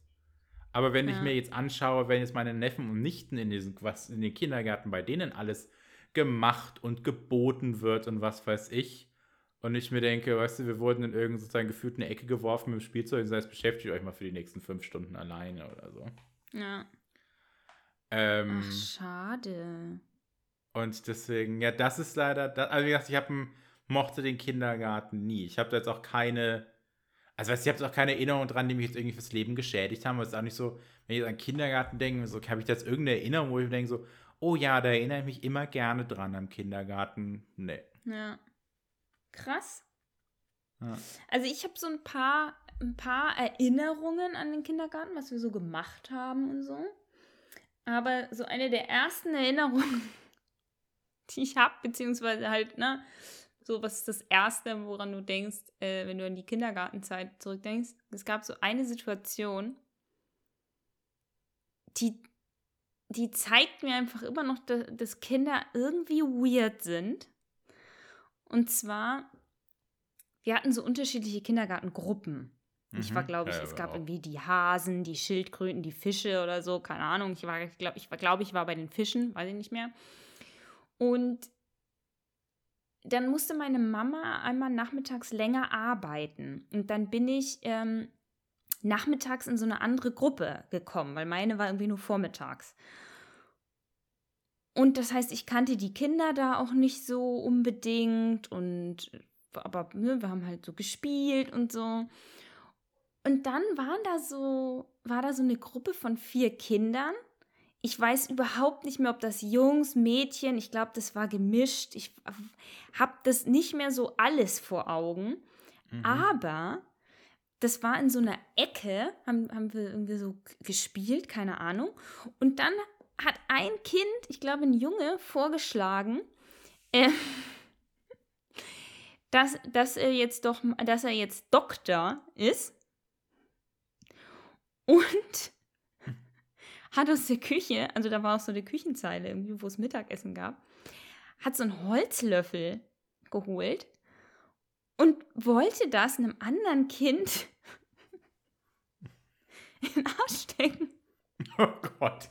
Aber wenn ich Ja. mir jetzt anschaue, wenn jetzt meine Neffen und Nichten in diesen, was in den Kindergärten bei denen alles gemacht und geboten wird und was weiß ich. Und ich mir denke, weißt du, wir wurden in irgendeine sozusagen gefühlt eine Ecke geworfen mit dem Spielzeug und das heißt, beschäftigt euch mal für die nächsten fünf Stunden alleine oder so. Ja. Ähm, Ach, schade. und deswegen, ja, das ist leider, da, also wie gesagt, ich habe mochte den Kindergarten nie. Ich habe da jetzt auch keine, also weißt, ich habe jetzt auch keine Erinnerung dran, die mich jetzt irgendwie fürs Leben geschädigt haben. Aber es ist auch nicht so, wenn ich jetzt an Kindergarten denke, so habe ich da jetzt irgendeine Erinnerung, wo ich mir denke so, oh ja, da erinnere ich mich immer gerne dran am Kindergarten. Nee. Ja. Krass. Ja. Also ich habe so ein paar, ein paar Erinnerungen an den Kindergarten, was wir so gemacht haben und so. Aber so eine der ersten Erinnerungen, die ich habe, beziehungsweise halt, ne, so was ist das Erste, woran du denkst, äh, wenn du an die Kindergartenzeit zurückdenkst. Es gab so eine Situation, die, die zeigt mir einfach immer noch, dass, dass Kinder irgendwie weird sind. Und zwar, wir hatten so unterschiedliche Kindergartengruppen. Ich war, Mhm. glaube ich, Ja, es gab auch. irgendwie die Hasen, die Schildkröten, die Fische oder so, keine Ahnung. Ich war, glaube, ich, war, glaub, ich war bei den Fischen, weiß ich nicht mehr. Und dann musste meine Mama einmal nachmittags länger arbeiten. Und dann bin ich ähm, nachmittags in so eine andere Gruppe gekommen, weil meine war irgendwie nur vormittags. Und das heißt, ich kannte die Kinder da auch nicht so unbedingt und aber ne, wir haben halt so gespielt und so. Und dann waren da so, war da so eine Gruppe von vier Kindern Ich weiß überhaupt nicht mehr, ob das Jungs, Mädchen, ich glaube, das war gemischt. Ich habe das nicht mehr so alles vor Augen. Mhm. Aber das war in so einer Ecke, haben, haben wir irgendwie so gespielt, keine Ahnung. Und dann hat ein Kind, ich glaube ein Junge, vorgeschlagen, äh, dass, dass er jetzt doch, dass er jetzt Doktor ist. Und hat aus der Küche, also da war auch so eine Küchenzeile irgendwie, wo es Mittagessen gab, hat so einen Holzlöffel geholt und wollte das einem anderen Kind in den Arsch stecken. Oh Gott.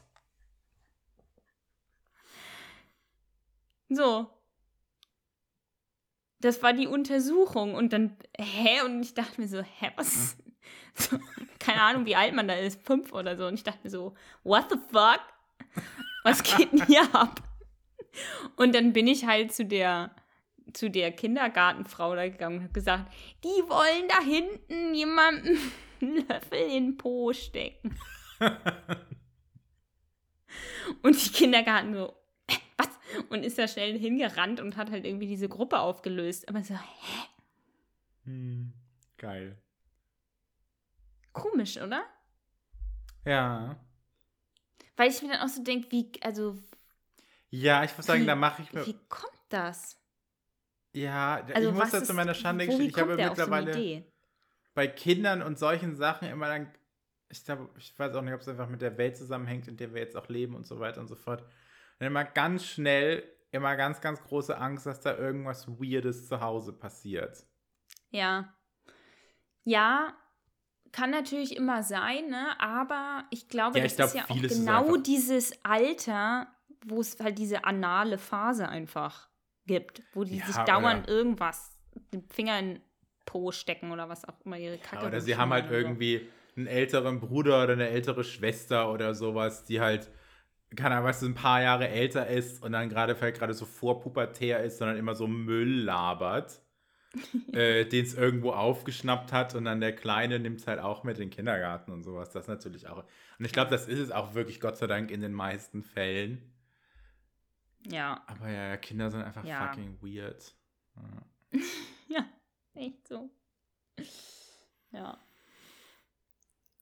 So. Das war die Untersuchung und dann, hä? Und ich dachte mir so, hä, was? So, keine Ahnung, wie alt man da ist, fünf oder so. Und ich dachte mir so, what the fuck? Was geht denn hier ab? Und dann bin ich halt zu der, zu der Kindergartenfrau da gegangen und habe gesagt, die wollen da hinten jemanden einen Löffel in den Po stecken. und die Kindergarten so, äh, was? Und ist da schnell hingerannt und hat halt irgendwie diese Gruppe aufgelöst. Aber so, hä? Hm, geil. Komisch, oder? Ja. Weil ich mir dann auch so denke, wie, also. Ja, ich muss sagen, wie, da mache ich mir. Wie kommt das? Ja, also ich muss da zu meiner Schande gestehen, ich habe mittlerweile bei Kindern und solchen Sachen immer dann, ich glaube, ich weiß auch nicht, ob es einfach mit der Welt zusammenhängt, in der wir jetzt auch leben und so weiter und so fort. Und immer ganz schnell, immer ganz, ganz große Angst, dass da irgendwas Weirdes zu Hause passiert. Ja. Ja, kann natürlich immer sein, ne? aber ich glaube, ja, das ich glaub, ist ja auch genau dieses Alter, wo es halt diese anale Phase einfach gibt, wo die ja, sich dauernd oder, irgendwas, den Finger in Po stecken oder was auch immer ihre Kacke. Ja, oder sie haben halt irgendwie einen älteren Bruder oder eine ältere Schwester oder sowas, die halt, keine Ahnung, was ein paar Jahre älter ist und dann gerade vielleicht gerade so vorpubertär ist, sondern immer so Müll labert äh, den es irgendwo aufgeschnappt hat und dann der Kleine nimmt es halt auch mit in den Kindergarten und sowas. Das natürlich auch. Und ich glaube, das ist es auch wirklich, Gott sei Dank, in den meisten Fällen. Ja. Aber ja, Kinder sind einfach ja. fucking weird. Ja. ja, echt so. Ja.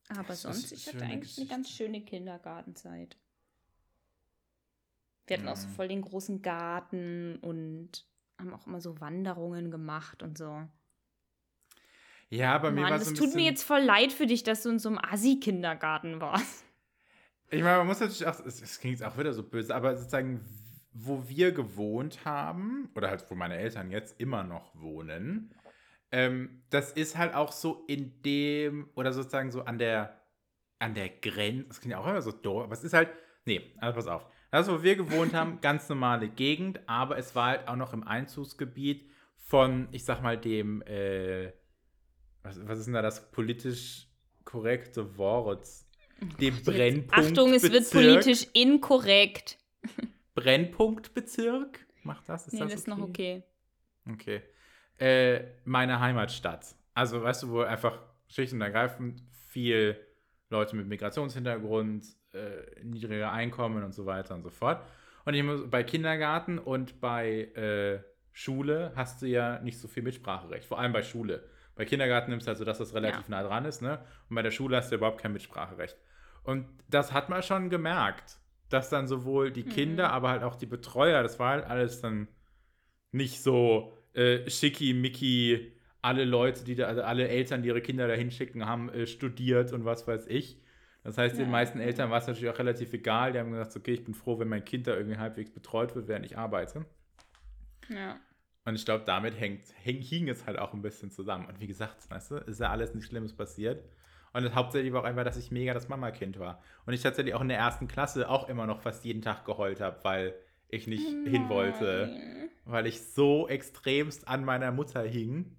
Aber das sonst, ich hatte eigentlich Geschichte. eine ganz schöne Kindergartenzeit. Wir hatten mhm. auch so voll den großen Garten und haben auch immer so Wanderungen gemacht und so. Ja, bei Mann, mir war es ein tut mir jetzt voll leid für dich, dass du in so einem Assi-Kindergarten warst. Ich meine, man muss natürlich auch, es klingt jetzt auch wieder so böse, aber sozusagen, wo wir gewohnt haben, oder halt wo meine Eltern jetzt immer noch wohnen, ähm, das ist halt auch so in dem, oder sozusagen so an der, an der Grenze, das klingt ja auch immer so doof, aber es ist halt, nee, also pass auf, das, wo wir gewohnt haben, ganz normale Gegend, aber es war halt auch noch im Einzugsgebiet von, ich sag mal, dem, äh, was, was ist denn da das politisch korrekte Wort? Dem Brennpunkt. Achtung, es wird politisch inkorrekt. Brennpunktbezirk? Macht das? Ist nee, das, das ist noch okay. Okay. Äh, meine Heimatstadt. Also, weißt du, wo einfach schlicht und ergreifend viel Leute mit Migrationshintergrund, äh, niedrige Einkommen und so weiter und so fort. Und ich muss, bei Kindergarten und bei äh, Schule hast du ja nicht so viel Mitspracherecht, vor allem bei Schule. Bei Kindergarten nimmst du halt so, dass das relativ ja. nah dran ist, ne? Und bei der Schule hast du überhaupt kein Mitspracherecht. Und das hat man schon gemerkt, dass dann sowohl die Kinder, mhm. aber halt auch die Betreuer, das war halt alles dann nicht so äh, schicki, alle Leute, die da, also alle Eltern, die ihre Kinder da hinschicken, haben äh, studiert und was weiß ich, das heißt, ja. den meisten Eltern war es natürlich auch relativ egal. Die haben gesagt, okay, ich bin froh, wenn mein Kind da irgendwie halbwegs betreut wird, während ich arbeite. Ja. Und ich glaube, damit hängt, häng, hing es halt auch ein bisschen zusammen. Und wie gesagt, weißt du, ist ja alles nichts Schlimmes passiert. Und das hauptsächlich war auch einfach, dass ich mega das Mama-Kind war. Und ich tatsächlich auch in der ersten Klasse auch immer noch fast jeden Tag geheult habe, weil ich nicht Nein. hin wollte. Weil ich so extremst an meiner Mutter hing.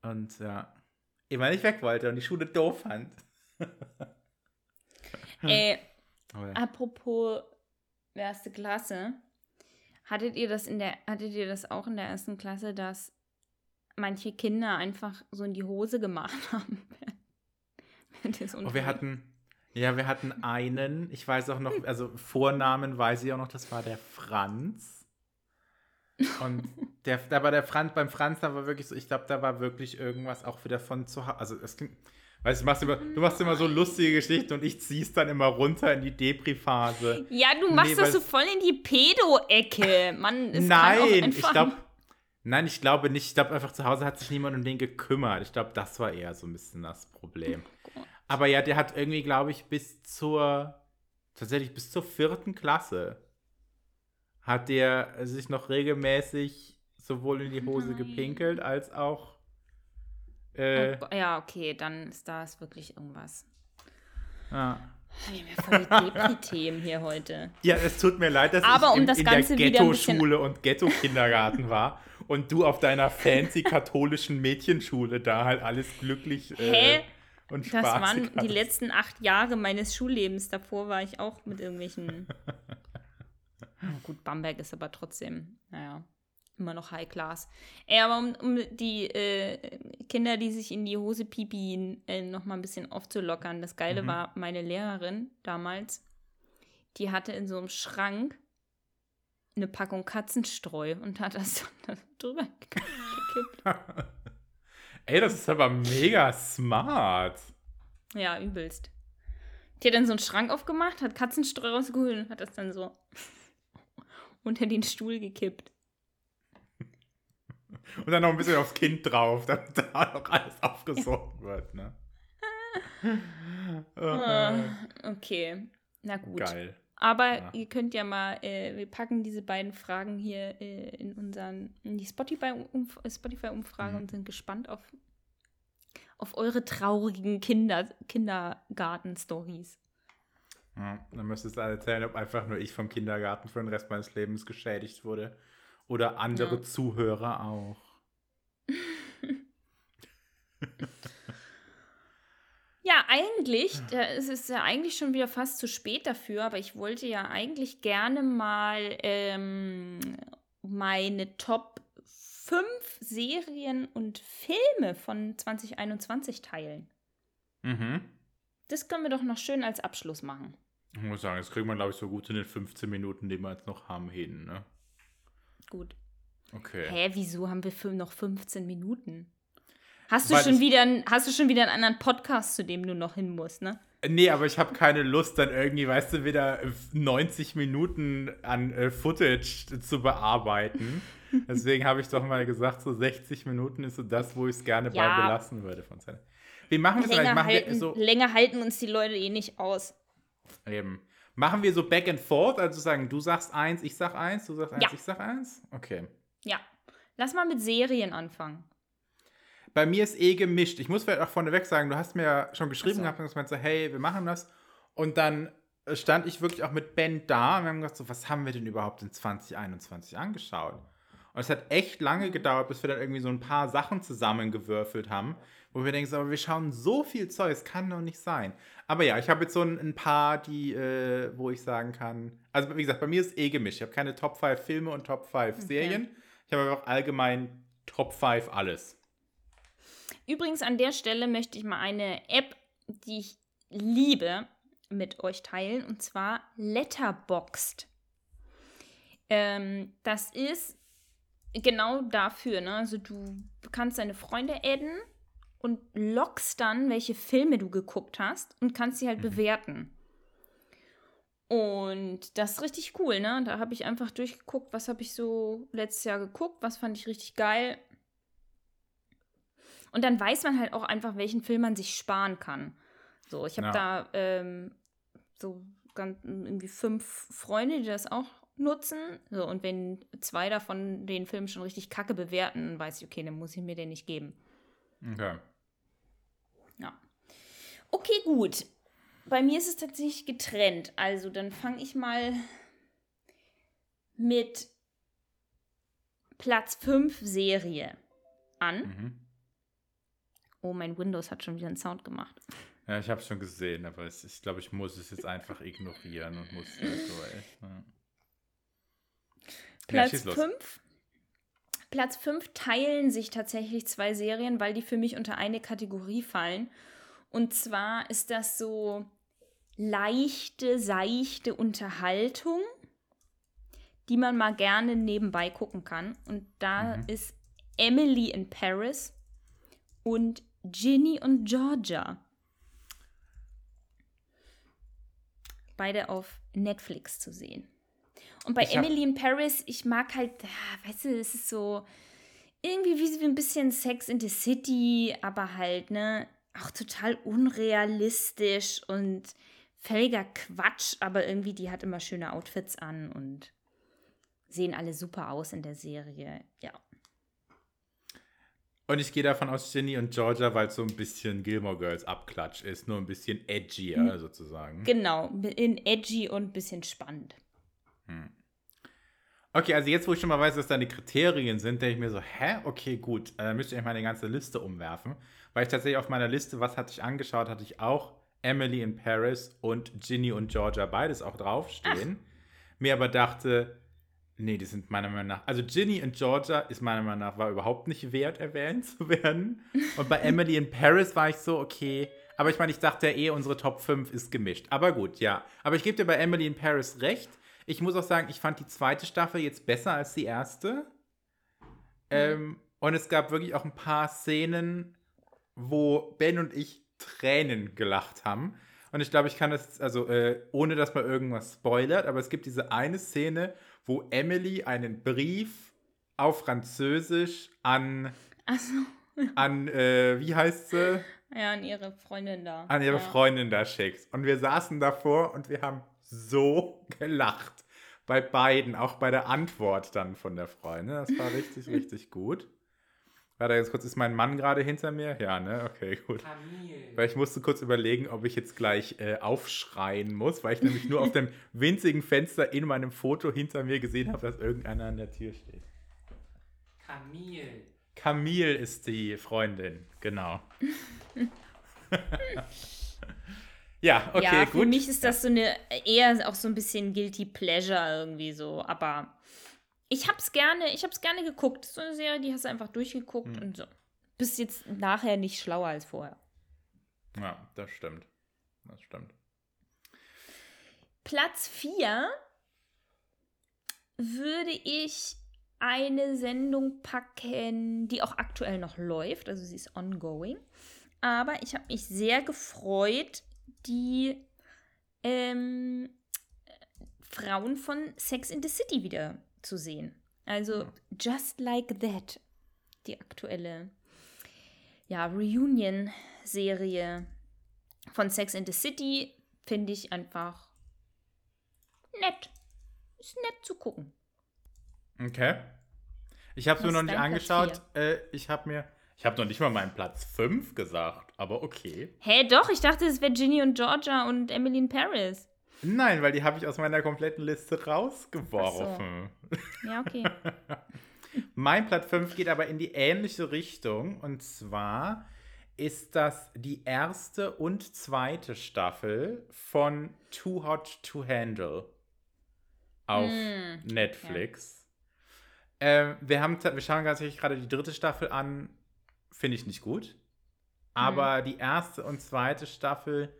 Und ja, immer nicht weg wollte und die Schule doof fand. Ey, oh ja. apropos erste Klasse, hattet ihr das in der, hattet ihr das auch in der ersten Klasse, dass manche Kinder einfach so in die Hose gemacht haben? oh, wir hatten, Ja, wir hatten einen, ich weiß auch noch, also Vornamen weiß ich auch noch, das war der Franz. Und der, da war der Franz, beim Franz, da war wirklich so, ich glaube, da war wirklich irgendwas auch wieder von zu Hause. Also es klingt, weißt du, machst immer, du machst immer so lustige Geschichten und ich zieh's dann immer runter in die Depri-Phase. Ja, du machst nee, das so voll in die Pedo-Ecke. Mann, es Nein, ich glaube, nein, ich glaube nicht. Ich glaube einfach, zu Hause hat sich niemand um den gekümmert. Ich glaube, das war eher so ein bisschen das Problem. Aber ja, der hat irgendwie, glaube ich, bis zur, tatsächlich bis zur vierten Klasse, hat der sich noch regelmäßig sowohl in die Hose Nein. gepinkelt als auch. Äh, oh, ja, okay, dann ist das wirklich irgendwas. Ja. Wir haben ja voll Depri-Themen hier heute. Ja, es tut mir leid, dass Aber ich um in, das in Ganze der Ghetto-Schule und Ghetto-Kindergarten war und du auf deiner fancy katholischen Mädchenschule da halt alles glücklich äh, Hä? und Spaß Das waren die letzten acht Jahre meines Schullebens. Davor war ich auch mit irgendwelchen. Gut, Bamberg ist aber trotzdem, naja, immer noch High Class. Ey, aber um, um die äh, Kinder, die sich in die Hose pipi, äh, noch mal ein bisschen aufzulockern. Das Geile mhm. war, meine Lehrerin damals, die hatte in so einem Schrank eine Packung Katzenstreu und hat das drüber gekippt. Ey, das ist aber mega smart. Ja, übelst. Die hat dann so einen Schrank aufgemacht, hat Katzenstreu rausgeholt und hat das dann so unter den Stuhl gekippt. Und dann noch ein bisschen aufs Kind drauf, damit da noch alles aufgesogen wird, ne? uh, okay, na gut. Geil. Aber ja. ihr könnt ja mal, äh, wir packen diese beiden Fragen hier äh, in unseren, in die Spotify-Umfrage Spotify mhm. und sind gespannt auf, auf eure traurigen Kinder, Kindergarten-Stories. Ja, dann müsstest du erzählen, ob einfach nur ich vom Kindergarten für den Rest meines Lebens geschädigt wurde. Oder andere ja. Zuhörer auch. Ja, eigentlich, da ist es ja eigentlich schon wieder fast zu spät dafür, aber ich wollte ja eigentlich gerne mal ähm, meine Top 5 Serien und Filme von 2021 teilen. Mhm. Das können wir doch noch schön als Abschluss machen. Ich muss sagen, das kriegt man, glaube ich, so gut in den 15 Minuten, die wir jetzt noch haben, hin, ne? Gut. Okay. Hä, wieso haben wir noch 15 Minuten? Hast du, schon wieder, hast du schon wieder einen anderen Podcast, zu dem du noch hin musst, ne? Nee, aber ich habe keine Lust, dann irgendwie, weißt du, wieder 90 Minuten an äh, Footage zu bearbeiten. Deswegen habe ich doch mal gesagt, so 60 Minuten ist so das, wo ich es gerne ja. bei belassen würde von seiner. Wie machen wir es länger, halten, so länger halten uns die Leute eh nicht aus. Eben. Machen wir so back and forth, also sagen, du sagst eins, ich sag eins, du sagst eins, ja. ich sag eins? Okay. Ja. Lass mal mit Serien anfangen. Bei mir ist eh gemischt. Ich muss vielleicht auch vorneweg sagen, du hast mir ja schon geschrieben so. gehabt und gesagt, hey, wir machen das. Und dann stand ich wirklich auch mit Ben da und wir haben gesagt, so, was haben wir denn überhaupt in 2021 angeschaut? Und es hat echt lange gedauert, bis wir dann irgendwie so ein paar Sachen zusammengewürfelt haben, wo wir denken, aber wir schauen so viel Zeug, es kann doch nicht sein. Aber ja, ich habe jetzt so ein, ein paar, die, äh, wo ich sagen kann, also wie gesagt, bei mir ist eh gemischt. Ich habe keine Top 5 Filme und Top 5 okay. Serien. Ich habe aber auch allgemein Top 5 alles. Übrigens an der Stelle möchte ich mal eine App, die ich liebe, mit euch teilen, und zwar Letterboxd. Ähm, das ist genau dafür, ne? Also du kannst deine Freunde adden und loggst dann, welche Filme du geguckt hast und kannst sie halt mhm. bewerten. Und das ist richtig cool, ne? Da habe ich einfach durchgeguckt, was habe ich so letztes Jahr geguckt, was fand ich richtig geil. Und dann weiß man halt auch einfach, welchen Film man sich sparen kann. So, ich habe ja. da ähm, so ganz, irgendwie fünf Freunde, die das auch nutzen. So, und wenn zwei davon den Film schon richtig kacke bewerten, weiß ich, okay, dann muss ich mir den nicht geben. Okay. Okay, gut. Bei mir ist es tatsächlich getrennt. Also, dann fange ich mal mit Platz 5 Serie an. Mhm. Oh, mein Windows hat schon wieder einen Sound gemacht. Ja, ich habe es schon gesehen, aber es, ich glaube, ich muss es jetzt einfach ignorieren und muss halt so. Ja. Platz 5. Ja, Platz 5 teilen sich tatsächlich zwei Serien, weil die für mich unter eine Kategorie fallen. Und zwar ist das so leichte, seichte Unterhaltung, die man mal gerne nebenbei gucken kann. Und da Mhm. ist Emily in Paris und Ginny und Georgia. Beide auf Netflix zu sehen. Und bei Ich Emily in Paris, ich mag halt, ah, weißt du, es ist so irgendwie wie so ein bisschen Sex in the City, aber halt, ne, auch total unrealistisch und völliger Quatsch, aber irgendwie, die hat immer schöne Outfits an und sehen alle super aus in der Serie. Ja. Und ich gehe davon aus, Ginny und Georgia, weil es so ein bisschen Gilmore Girls Abklatsch ist, nur ein bisschen edgier Hm. sozusagen. Genau, in edgy und ein bisschen spannend. Okay, also jetzt, wo ich schon mal weiß, was deine Kriterien sind, denke ich mir so, hä? Okay, gut. Äh, Dann müsste ich meine ganze Liste umwerfen. Weil ich tatsächlich auf meiner Liste, was hatte ich angeschaut, hatte ich auch Emily in Paris und Ginny und Georgia beides auch draufstehen. Mir aber dachte, nee, die sind meiner Meinung nach, also Ginny und Georgia ist meiner Meinung nach, war überhaupt nicht wert, erwähnt zu werden. Und bei Emily in Paris war ich so, okay. Aber ich meine, ich dachte ja eh, unsere Top 5 ist gemischt. Aber gut, ja. Aber ich gebe dir bei Emily in Paris recht. Ich muss auch sagen, ich fand die zweite Staffel jetzt besser als die erste. Ähm, und es gab wirklich auch ein paar Szenen, wo Ben und ich Tränen gelacht haben. Und ich glaube, ich kann das, also äh, ohne dass man irgendwas spoilert, aber es gibt diese eine Szene, wo Emily einen Brief auf Französisch an, Achso, an äh, wie heißt sie? ja, an ihre Freundin da. an ihre ja. Freundin da schickt. Und wir saßen davor und wir haben so gelacht. Bei beiden, auch bei der Antwort dann von der Freundin. Das war richtig, richtig gut. Warte, jetzt kurz, ist mein Mann gerade hinter mir? Ja, ne? Okay, gut. Weil ich musste kurz überlegen, ob ich jetzt gleich äh, aufschreien muss, weil ich nämlich nur auf dem winzigen Fenster in meinem Foto hinter mir gesehen habe, dass irgendeiner an der Tür steht. Camille. Camille ist die Freundin, genau. ja, okay, ja, gut. für mich ist das so eine eher auch so ein bisschen guilty pleasure irgendwie so, aber ich hab's gerne, ich hab's gerne geguckt. So eine Serie, die hast du einfach durchgeguckt Hm. und so. Bist jetzt nachher nicht schlauer als vorher. Ja, das stimmt. Das stimmt. Platz 4 würde ich eine Sendung packen, die auch aktuell noch läuft, also sie ist ongoing. Aber ich habe mich sehr gefreut, die ähm, Frauen von Sex in the City wieder zu sehen. Also Just Like That, die aktuelle ja, Reunion-Serie von Sex in the City, finde ich einfach nett. Ist nett zu gucken. Okay. Ich habe es mir noch nicht angeschaut. Äh, ich habe mir. Ich habe noch nicht mal meinen Platz 5 gesagt, aber okay. Hä, doch, ich dachte, es wäre Ginny und Georgia und Emily in Paris. Nein, weil die habe ich aus meiner kompletten Liste rausgeworfen. Ja, okay. Mein Platz 5 geht aber in die ähnliche Richtung. Und zwar ist das die erste und zweite Staffel von Too Hot to Handle auf Mm, Netflix. Ähm, wir, haben, wir schauen tatsächlich gerade die dritte Staffel an. Finde ich nicht gut. Aber die erste und zweite Staffel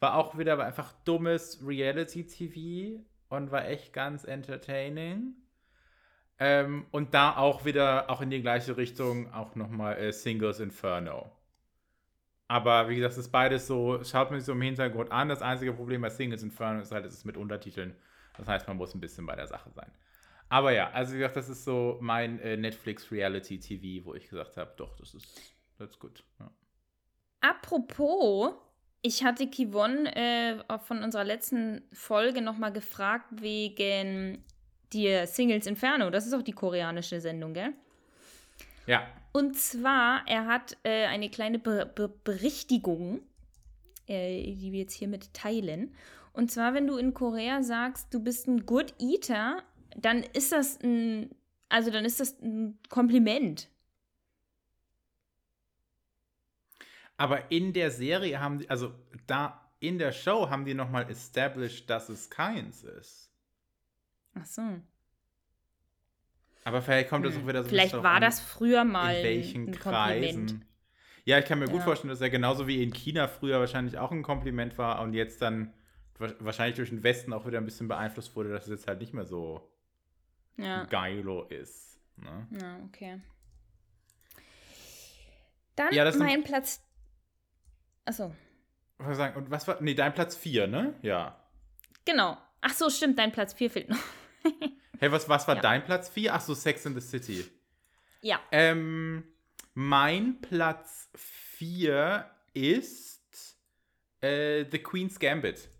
war auch wieder einfach dummes Reality-TV und war echt ganz entertaining. Ähm, und da auch wieder, auch in die gleiche Richtung, auch nochmal äh, Singles Inferno. Aber wie gesagt, es ist beides so, schaut man sich so im Hintergrund an. Das einzige Problem bei Singles Inferno ist halt, es ist mit Untertiteln. Das heißt, man muss ein bisschen bei der Sache sein. Aber ja, also wie gesagt, das ist so mein äh, Netflix Reality TV, wo ich gesagt habe, doch, das ist, that's good. Ja. Apropos, ich hatte Kivon äh, von unserer letzten Folge nochmal gefragt wegen die Singles Inferno. Das ist auch die koreanische Sendung, gell? ja. Und zwar, er hat äh, eine kleine Be Be Berichtigung, äh, die wir jetzt hiermit teilen. Und zwar, wenn du in Korea sagst, du bist ein Good Eater, dann ist das ein, also dann ist das ein Kompliment. Aber in der Serie haben die, also da in der Show haben die nochmal established, dass es keins ist. Ach so. Aber vielleicht kommt das Hm. auch wieder so ein Vielleicht war an, das früher mal in welchen ein Kreisen. Kompliment. Ja, ich kann mir gut Ja. vorstellen, dass er genauso wie in China früher wahrscheinlich auch ein Kompliment war und jetzt dann wa- wahrscheinlich durch den Westen auch wieder ein bisschen beeinflusst wurde, dass es jetzt halt nicht mehr so Ja. geilo ist. Ne? Ja, okay. Dann Ja, das mein Platz. Achso, Was sagen? Und was war. Nee, dein Platz 4, ne? Ja. genau. Ach so, stimmt, dein Platz 4 fehlt noch. Hey, was, was war Ja. dein Platz 4? Ach so, Sex in the City. Ja. Ähm, mein Platz 4 ist äh, The Queen's Gambit.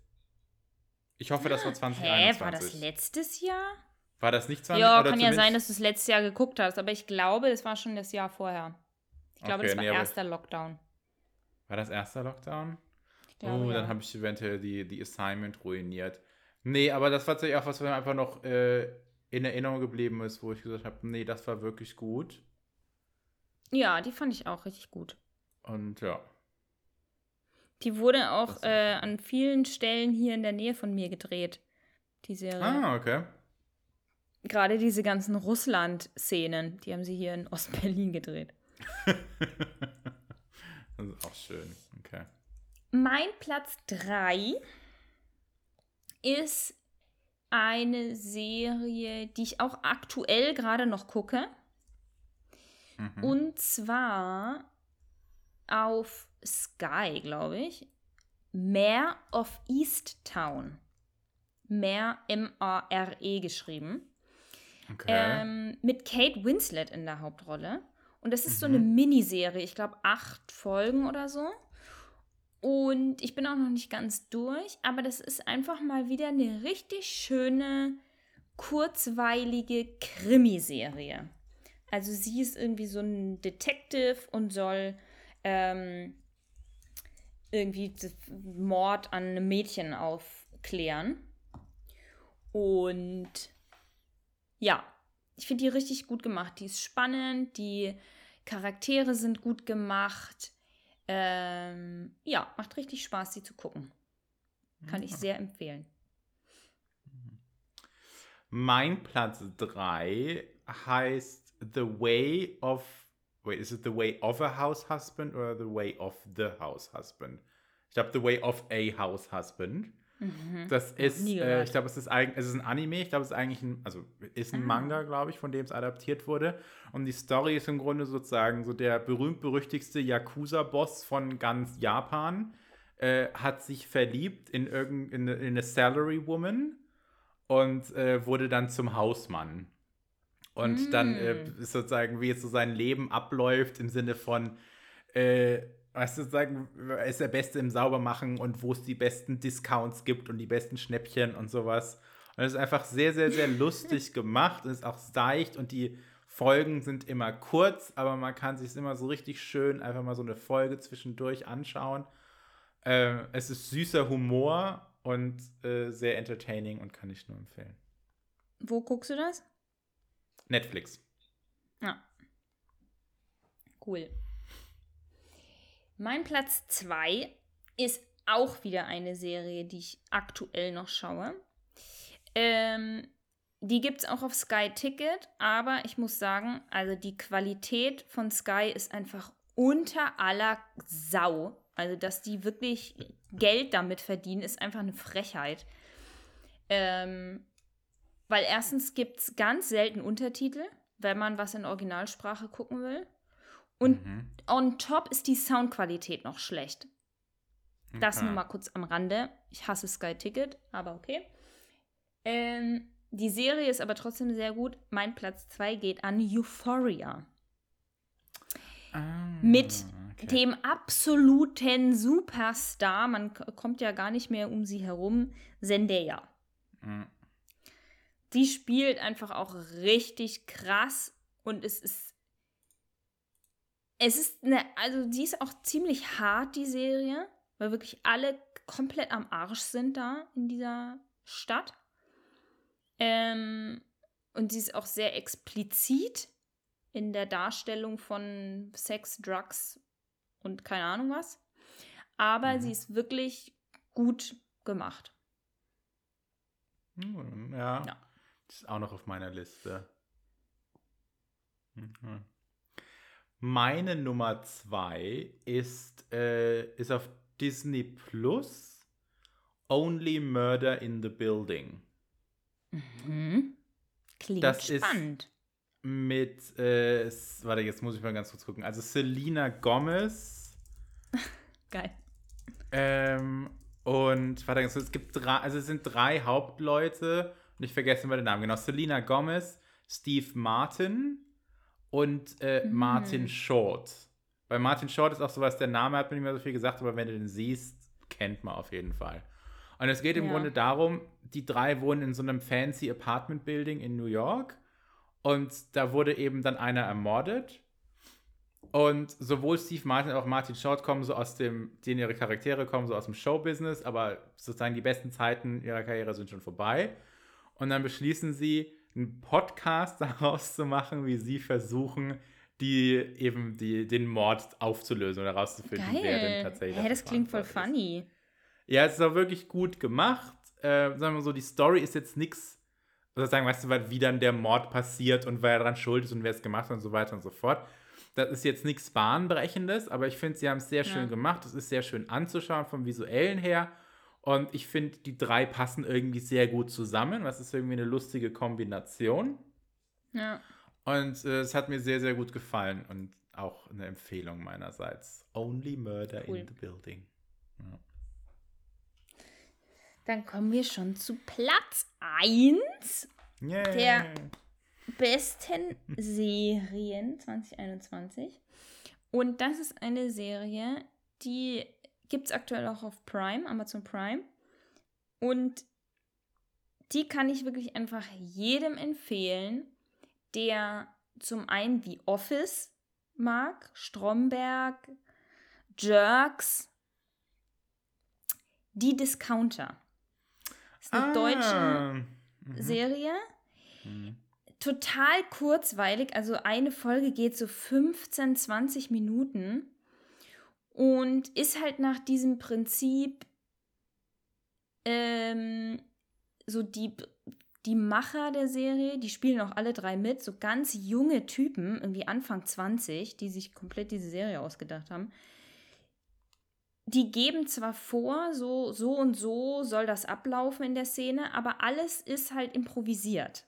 Ich hoffe, das war 2021. Hä, war das letztes Jahr? War das nicht 20 Ja, kann ja sein, dass du es letztes Jahr geguckt hast, aber ich glaube, es war schon das Jahr vorher. Ich glaube, Okay, das war nee, erster Lockdown. War das erster Lockdown? Ich glaube, oh, dann ja. habe ich eventuell die, die Assignment ruiniert. Nee, aber das war tatsächlich auch was, was mir einfach noch äh, in Erinnerung geblieben ist, wo ich gesagt habe, nee, das war wirklich gut. Ja, die fand ich auch richtig gut. Und ja. Die wurde auch äh, an vielen Stellen hier in der Nähe von mir gedreht. Die Serie. Ah, okay. Gerade diese ganzen Russland-Szenen, die haben sie hier in Ostberlin gedreht. das ist auch schön. Okay. Mein Platz 3 ist eine Serie, die ich auch aktuell gerade noch gucke. Mhm. Und zwar auf Sky, glaube ich. Mare of Easttown. Mare, M-A-R-E geschrieben. okay. Ähm, mit Kate Winslet in der Hauptrolle. Und das ist so Mhm. eine Miniserie, ich glaube acht Folgen oder so. Und ich bin auch noch nicht ganz durch, aber das ist einfach mal wieder eine richtig schöne, kurzweilige Krimiserie. Also sie ist irgendwie so ein Detective und soll ähm, irgendwie Mord an einem Mädchen aufklären. Und ja, ich finde die richtig gut gemacht. Die ist spannend, die Charaktere sind gut gemacht. Ähm, ja, macht richtig Spaß, die zu gucken. Kann ich sehr empfehlen. Mein Platz 3 heißt The Way of. Wait, is it The Way of a House Husband oder The Way of the House Husband? Ich glaube, The Way of a House Husband. Das ist, äh, ich glaube, es ist eigentlich, es ist ein Anime. Ich glaube, es ist eigentlich ein, also ist ein Ah. Manga, glaube ich, von dem es adaptiert wurde. Und die Story ist im Grunde sozusagen so der berühmt-berüchtigste Yakuza-Boss von ganz Japan äh, hat sich verliebt in irgendeine in eine Salary Woman und äh, wurde dann zum Hausmann. Und dann äh, Mm. ist sozusagen, wie jetzt so sein Leben abläuft im Sinne von, äh, weißt du, sagen, er ist der Beste im Saubermachen und wo es die besten Discounts gibt und die besten Schnäppchen und sowas. Und es ist einfach sehr, sehr, sehr lustig gemacht und ist auch seicht und die Folgen sind immer kurz, aber man kann sich immer so richtig schön einfach mal so eine Folge zwischendurch anschauen. Äh, es ist süßer Humor und äh, sehr entertaining und kann ich nur empfehlen. Wo guckst du das? Netflix. Ja. Cool. Mein Platz 2 ist auch wieder eine Serie, die ich aktuell noch schaue. Ähm, die gibt es auch auf Sky Ticket, aber ich muss sagen, also die Qualität von Sky ist einfach unter aller Sau. Also, dass die wirklich Geld damit verdienen, ist einfach eine Frechheit. Ähm, weil erstens gibt es ganz selten Untertitel, wenn man was in Originalsprache gucken will. Und Mhm. on top ist die Soundqualität noch schlecht. Das Okay. nur mal kurz am Rande. Ich hasse Sky Ticket, aber okay. Ähm, die Serie ist aber trotzdem sehr gut. Mein Platz 2 geht an Euphoria. Ah, Mit okay. dem absoluten Superstar, man kommt ja gar nicht mehr um sie herum, Zendaya. Mhm. Die spielt einfach auch richtig krass und es ist. Es ist eine, also die ist auch ziemlich hart, die Serie, weil wirklich alle komplett am Arsch sind da in dieser Stadt. Ähm, und sie ist auch sehr explizit in der Darstellung von Sex, Drugs und keine Ahnung was. Aber Mhm. sie ist wirklich gut gemacht. Ja. Ja. Das ist auch noch auf meiner Liste. Mhm. Meine Nummer zwei ist, äh, ist auf Disney Plus Only Murder in the Building. Mhm. Klingt Das ist- spannend. Mit, äh, warte, jetzt muss ich mal ganz kurz gucken. Also Selena Gomez Geil. ähm, und, warte, es gibt drei, also es sind drei Hauptleute und ich vergesse immer den Namen. Genau, Selena Gomez, Steve Martin und äh, Mhm. Martin Short. Bei Martin Short ist auch sowas, der Name hat mir nicht mehr so viel gesagt, aber wenn du den siehst, kennt man auf jeden Fall. Und es geht im Ja. Grunde darum, die drei wohnen in so einem fancy Apartment Building in New York und da wurde eben dann einer ermordet. Und sowohl Steve Martin als auch Martin Short kommen so aus dem, denen ihre Charaktere kommen so aus dem Showbusiness, aber sozusagen die besten Zeiten ihrer Karriere sind schon vorbei. Und dann beschließen sie, einen Podcast daraus zu machen, wie sie versuchen, die eben die, den Mord aufzulösen oder rauszufinden, wer denn Geil. tatsächlich. Dafür das klingt voll ist. funny. Ja, es ist auch wirklich gut gemacht. Äh, sagen wir mal so, die Story ist jetzt nichts, oder sagen, weißt du, wie dann der Mord passiert und wer daran schuld ist und wer es gemacht hat und so weiter und so fort. Das ist jetzt nichts Bahnbrechendes, aber ich finde, sie haben es sehr schön Ja. gemacht. Es ist sehr schön anzuschauen vom Visuellen her. Und ich finde, die drei passen irgendwie sehr gut zusammen. Das ist irgendwie eine lustige Kombination. Ja. Und äh, es hat mir sehr, sehr gut gefallen und auch eine Empfehlung meinerseits. Only Murder Cool. in the Building. Ja. Dann kommen wir schon zu Platz 1 Yay. Der- besten Serien 2021. Und das ist eine Serie, die gibt es aktuell auch auf Prime, Amazon Prime. Und die kann ich wirklich einfach jedem empfehlen, der zum einen The Office mag, Stromberg, Jerks, die Discounter. Das ist eine deutsche Ah. Mhm. Serie. Mhm. Total kurzweilig, also eine Folge geht so 15, 20 Minuten und ist halt nach diesem Prinzip ähm, so die, die Macher der Serie, die spielen auch alle drei mit, so ganz junge Typen, irgendwie Anfang 20, die sich komplett diese Serie ausgedacht haben. Die geben zwar vor, so, so und so soll das ablaufen in der Szene, aber alles ist halt improvisiert.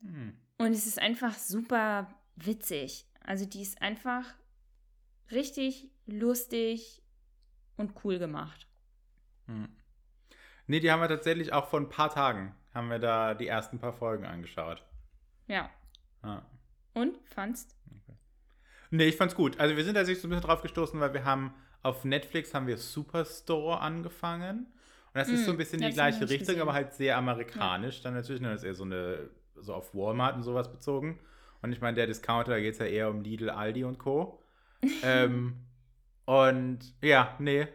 Hm. Und es ist einfach super witzig. Also die ist einfach richtig lustig und cool gemacht. Hm. Nee, die haben wir tatsächlich auch vor ein paar Tagen, haben wir da die ersten paar Folgen angeschaut. Ja. Ja. Und fandst? Nee, ich fand's gut. Also wir sind tatsächlich so ein bisschen drauf gestoßen, weil wir haben auf Netflix haben wir Superstore angefangen. Und das ist Mm, so ein bisschen ja, die gleiche Richtung, gesehen. aber halt sehr amerikanisch. Dann natürlich, ne, das ist eher so eine, so auf Walmart und sowas bezogen. Und ich meine, der Discounter, da geht es ja eher um Lidl, Aldi und Co. ähm, und ja, nee,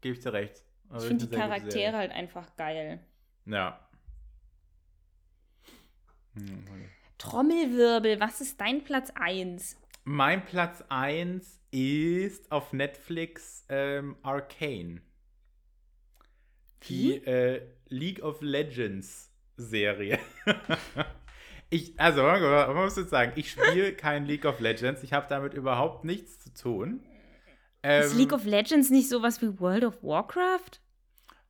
gebe ich dir recht. Also ich finde die Charaktere halt einfach geil. Ja. Hm. Trommelwirbel, was ist dein Platz 1? Mein Platz 1 ist auf Netflix ähm, Arcane. Die äh, League of Legends Serie. ich, also, man muss jetzt sagen, ich spiele kein League of Legends. Ich habe damit überhaupt nichts zu tun. Ist Ähm, League of Legends nicht sowas wie World of Warcraft?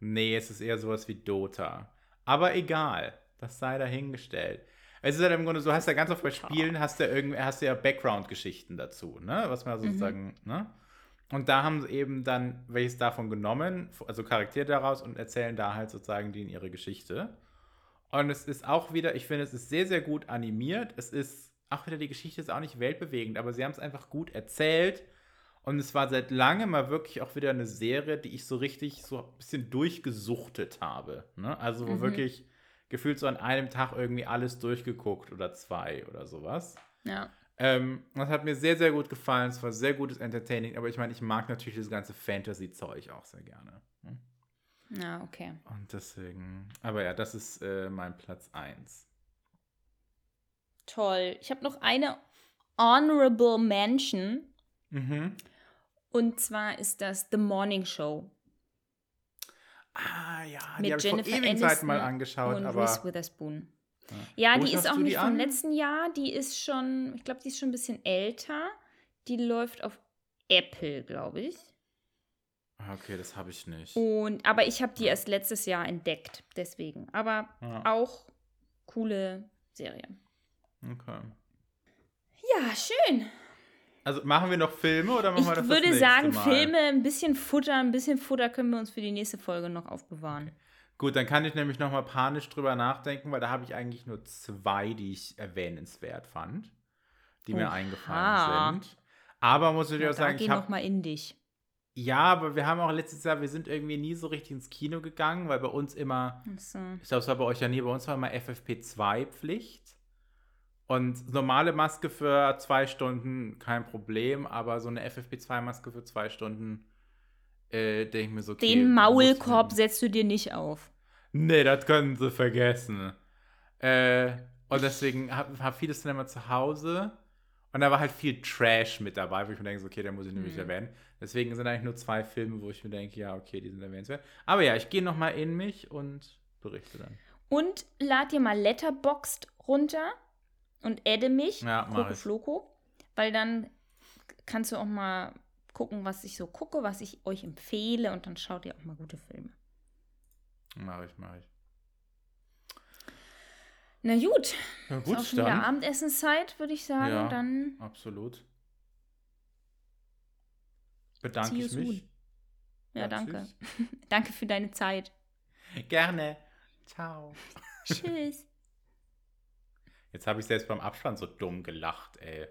Nee, es ist eher sowas wie Dota. Aber egal, das sei dahingestellt. Es ist halt im Grunde so, hast ja ganz oft bei. Spielen, hast du ja irgendwie, hast du ja Background-Geschichten dazu, ne? Was man sozusagen, ne? Und da haben sie eben dann welches davon genommen, also Charaktere daraus und erzählen da halt sozusagen die in ihre Geschichte. Und es ist auch wieder, ich finde, es ist sehr, sehr gut animiert. Es ist auch wieder, die Geschichte ist auch nicht weltbewegend, aber sie haben es einfach gut erzählt. Und es war seit langem mal wirklich auch wieder eine Serie, die ich so richtig so ein bisschen durchgesuchtet habe. Ne? Also Mhm. wirklich gefühlt so an einem Tag irgendwie alles durchgeguckt oder zwei oder sowas. Ja. Ähm, das hat mir sehr, sehr gut gefallen. Es war sehr gutes Entertaining, aber ich meine, ich mag natürlich das ganze Fantasy-Zeug auch sehr gerne. ne? Ja, okay. Und deswegen, aber ja, das ist äh, mein Platz 1. Toll. Ich habe noch eine Honorable Mention. Mhm. Und zwar ist das The Morning Show Ah ja, die mit habe ich vor Jennifer ewigen Zeiten mal angeschaut, und aber Reese Witherspoon. Ja. Ja, die ist auch die nicht vom an? letzten Jahr. Die ist schon, ich glaube, die ist schon ein bisschen älter. Die läuft auf Apple, glaube ich. Ah, Okay, das habe ich nicht. Und, aber ich habe die erst letztes Jahr entdeckt, deswegen. Aber Ja. auch coole Serie. Okay. Ja, schön. Also machen wir noch Filme oder machen Ich wir das würde das nächste sagen, Mal? Filme, ein bisschen Futter, ein bisschen Futter können wir uns für die nächste Folge noch aufbewahren. Gut, dann kann ich nämlich noch mal panisch drüber nachdenken, weil da habe ich eigentlich nur zwei, die ich erwähnenswert fand, die mir Oha. eingefallen sind. Aber muss ich Ja, auch sagen, ich noch habe mal in dich. ja, aber wir haben auch letztes Jahr, wir sind irgendwie nie so richtig ins Kino gegangen, weil bei uns immer So. Ich glaube, es war bei euch ja nie. Bei uns war immer FFP2-Pflicht. Und normale Maske für zwei Stunden kein Problem, aber so eine FFP2-Maske für zwei Stunden, äh, denke ich mir so, okay. Den Maulkorb setzt du dir nicht auf. Nee, das können sie vergessen. Äh, und deswegen habe hab vieles dann immer zu Hause. Und da war halt viel Trash mit dabei, wo ich mir denke, so, okay, den muss ich nämlich Mhm. erwähnen. Deswegen sind eigentlich nur zwei Filme, wo ich mir denke, ja, okay, die sind erwähnenswert. Aber ja, ich gehe nochmal in mich und berichte dann. Und lad dir mal Letterboxd runter und adde mich, Ja. Floco, weil dann kannst du auch mal gucken, was ich so gucke, was ich euch empfehle und dann schaut ihr auch mal gute Filme. Mach ich, mach ich. Na gut, Ja, ist auch schon wieder Abendessenszeit, würde ich sagen. Ja. Dann Absolut. Bedanke ich mich. soon. ja, danke. tschüss. Danke für deine Zeit. Gerne. Ciao. Tschüss. Jetzt habe ich selbst beim Abspann so dumm gelacht, ey.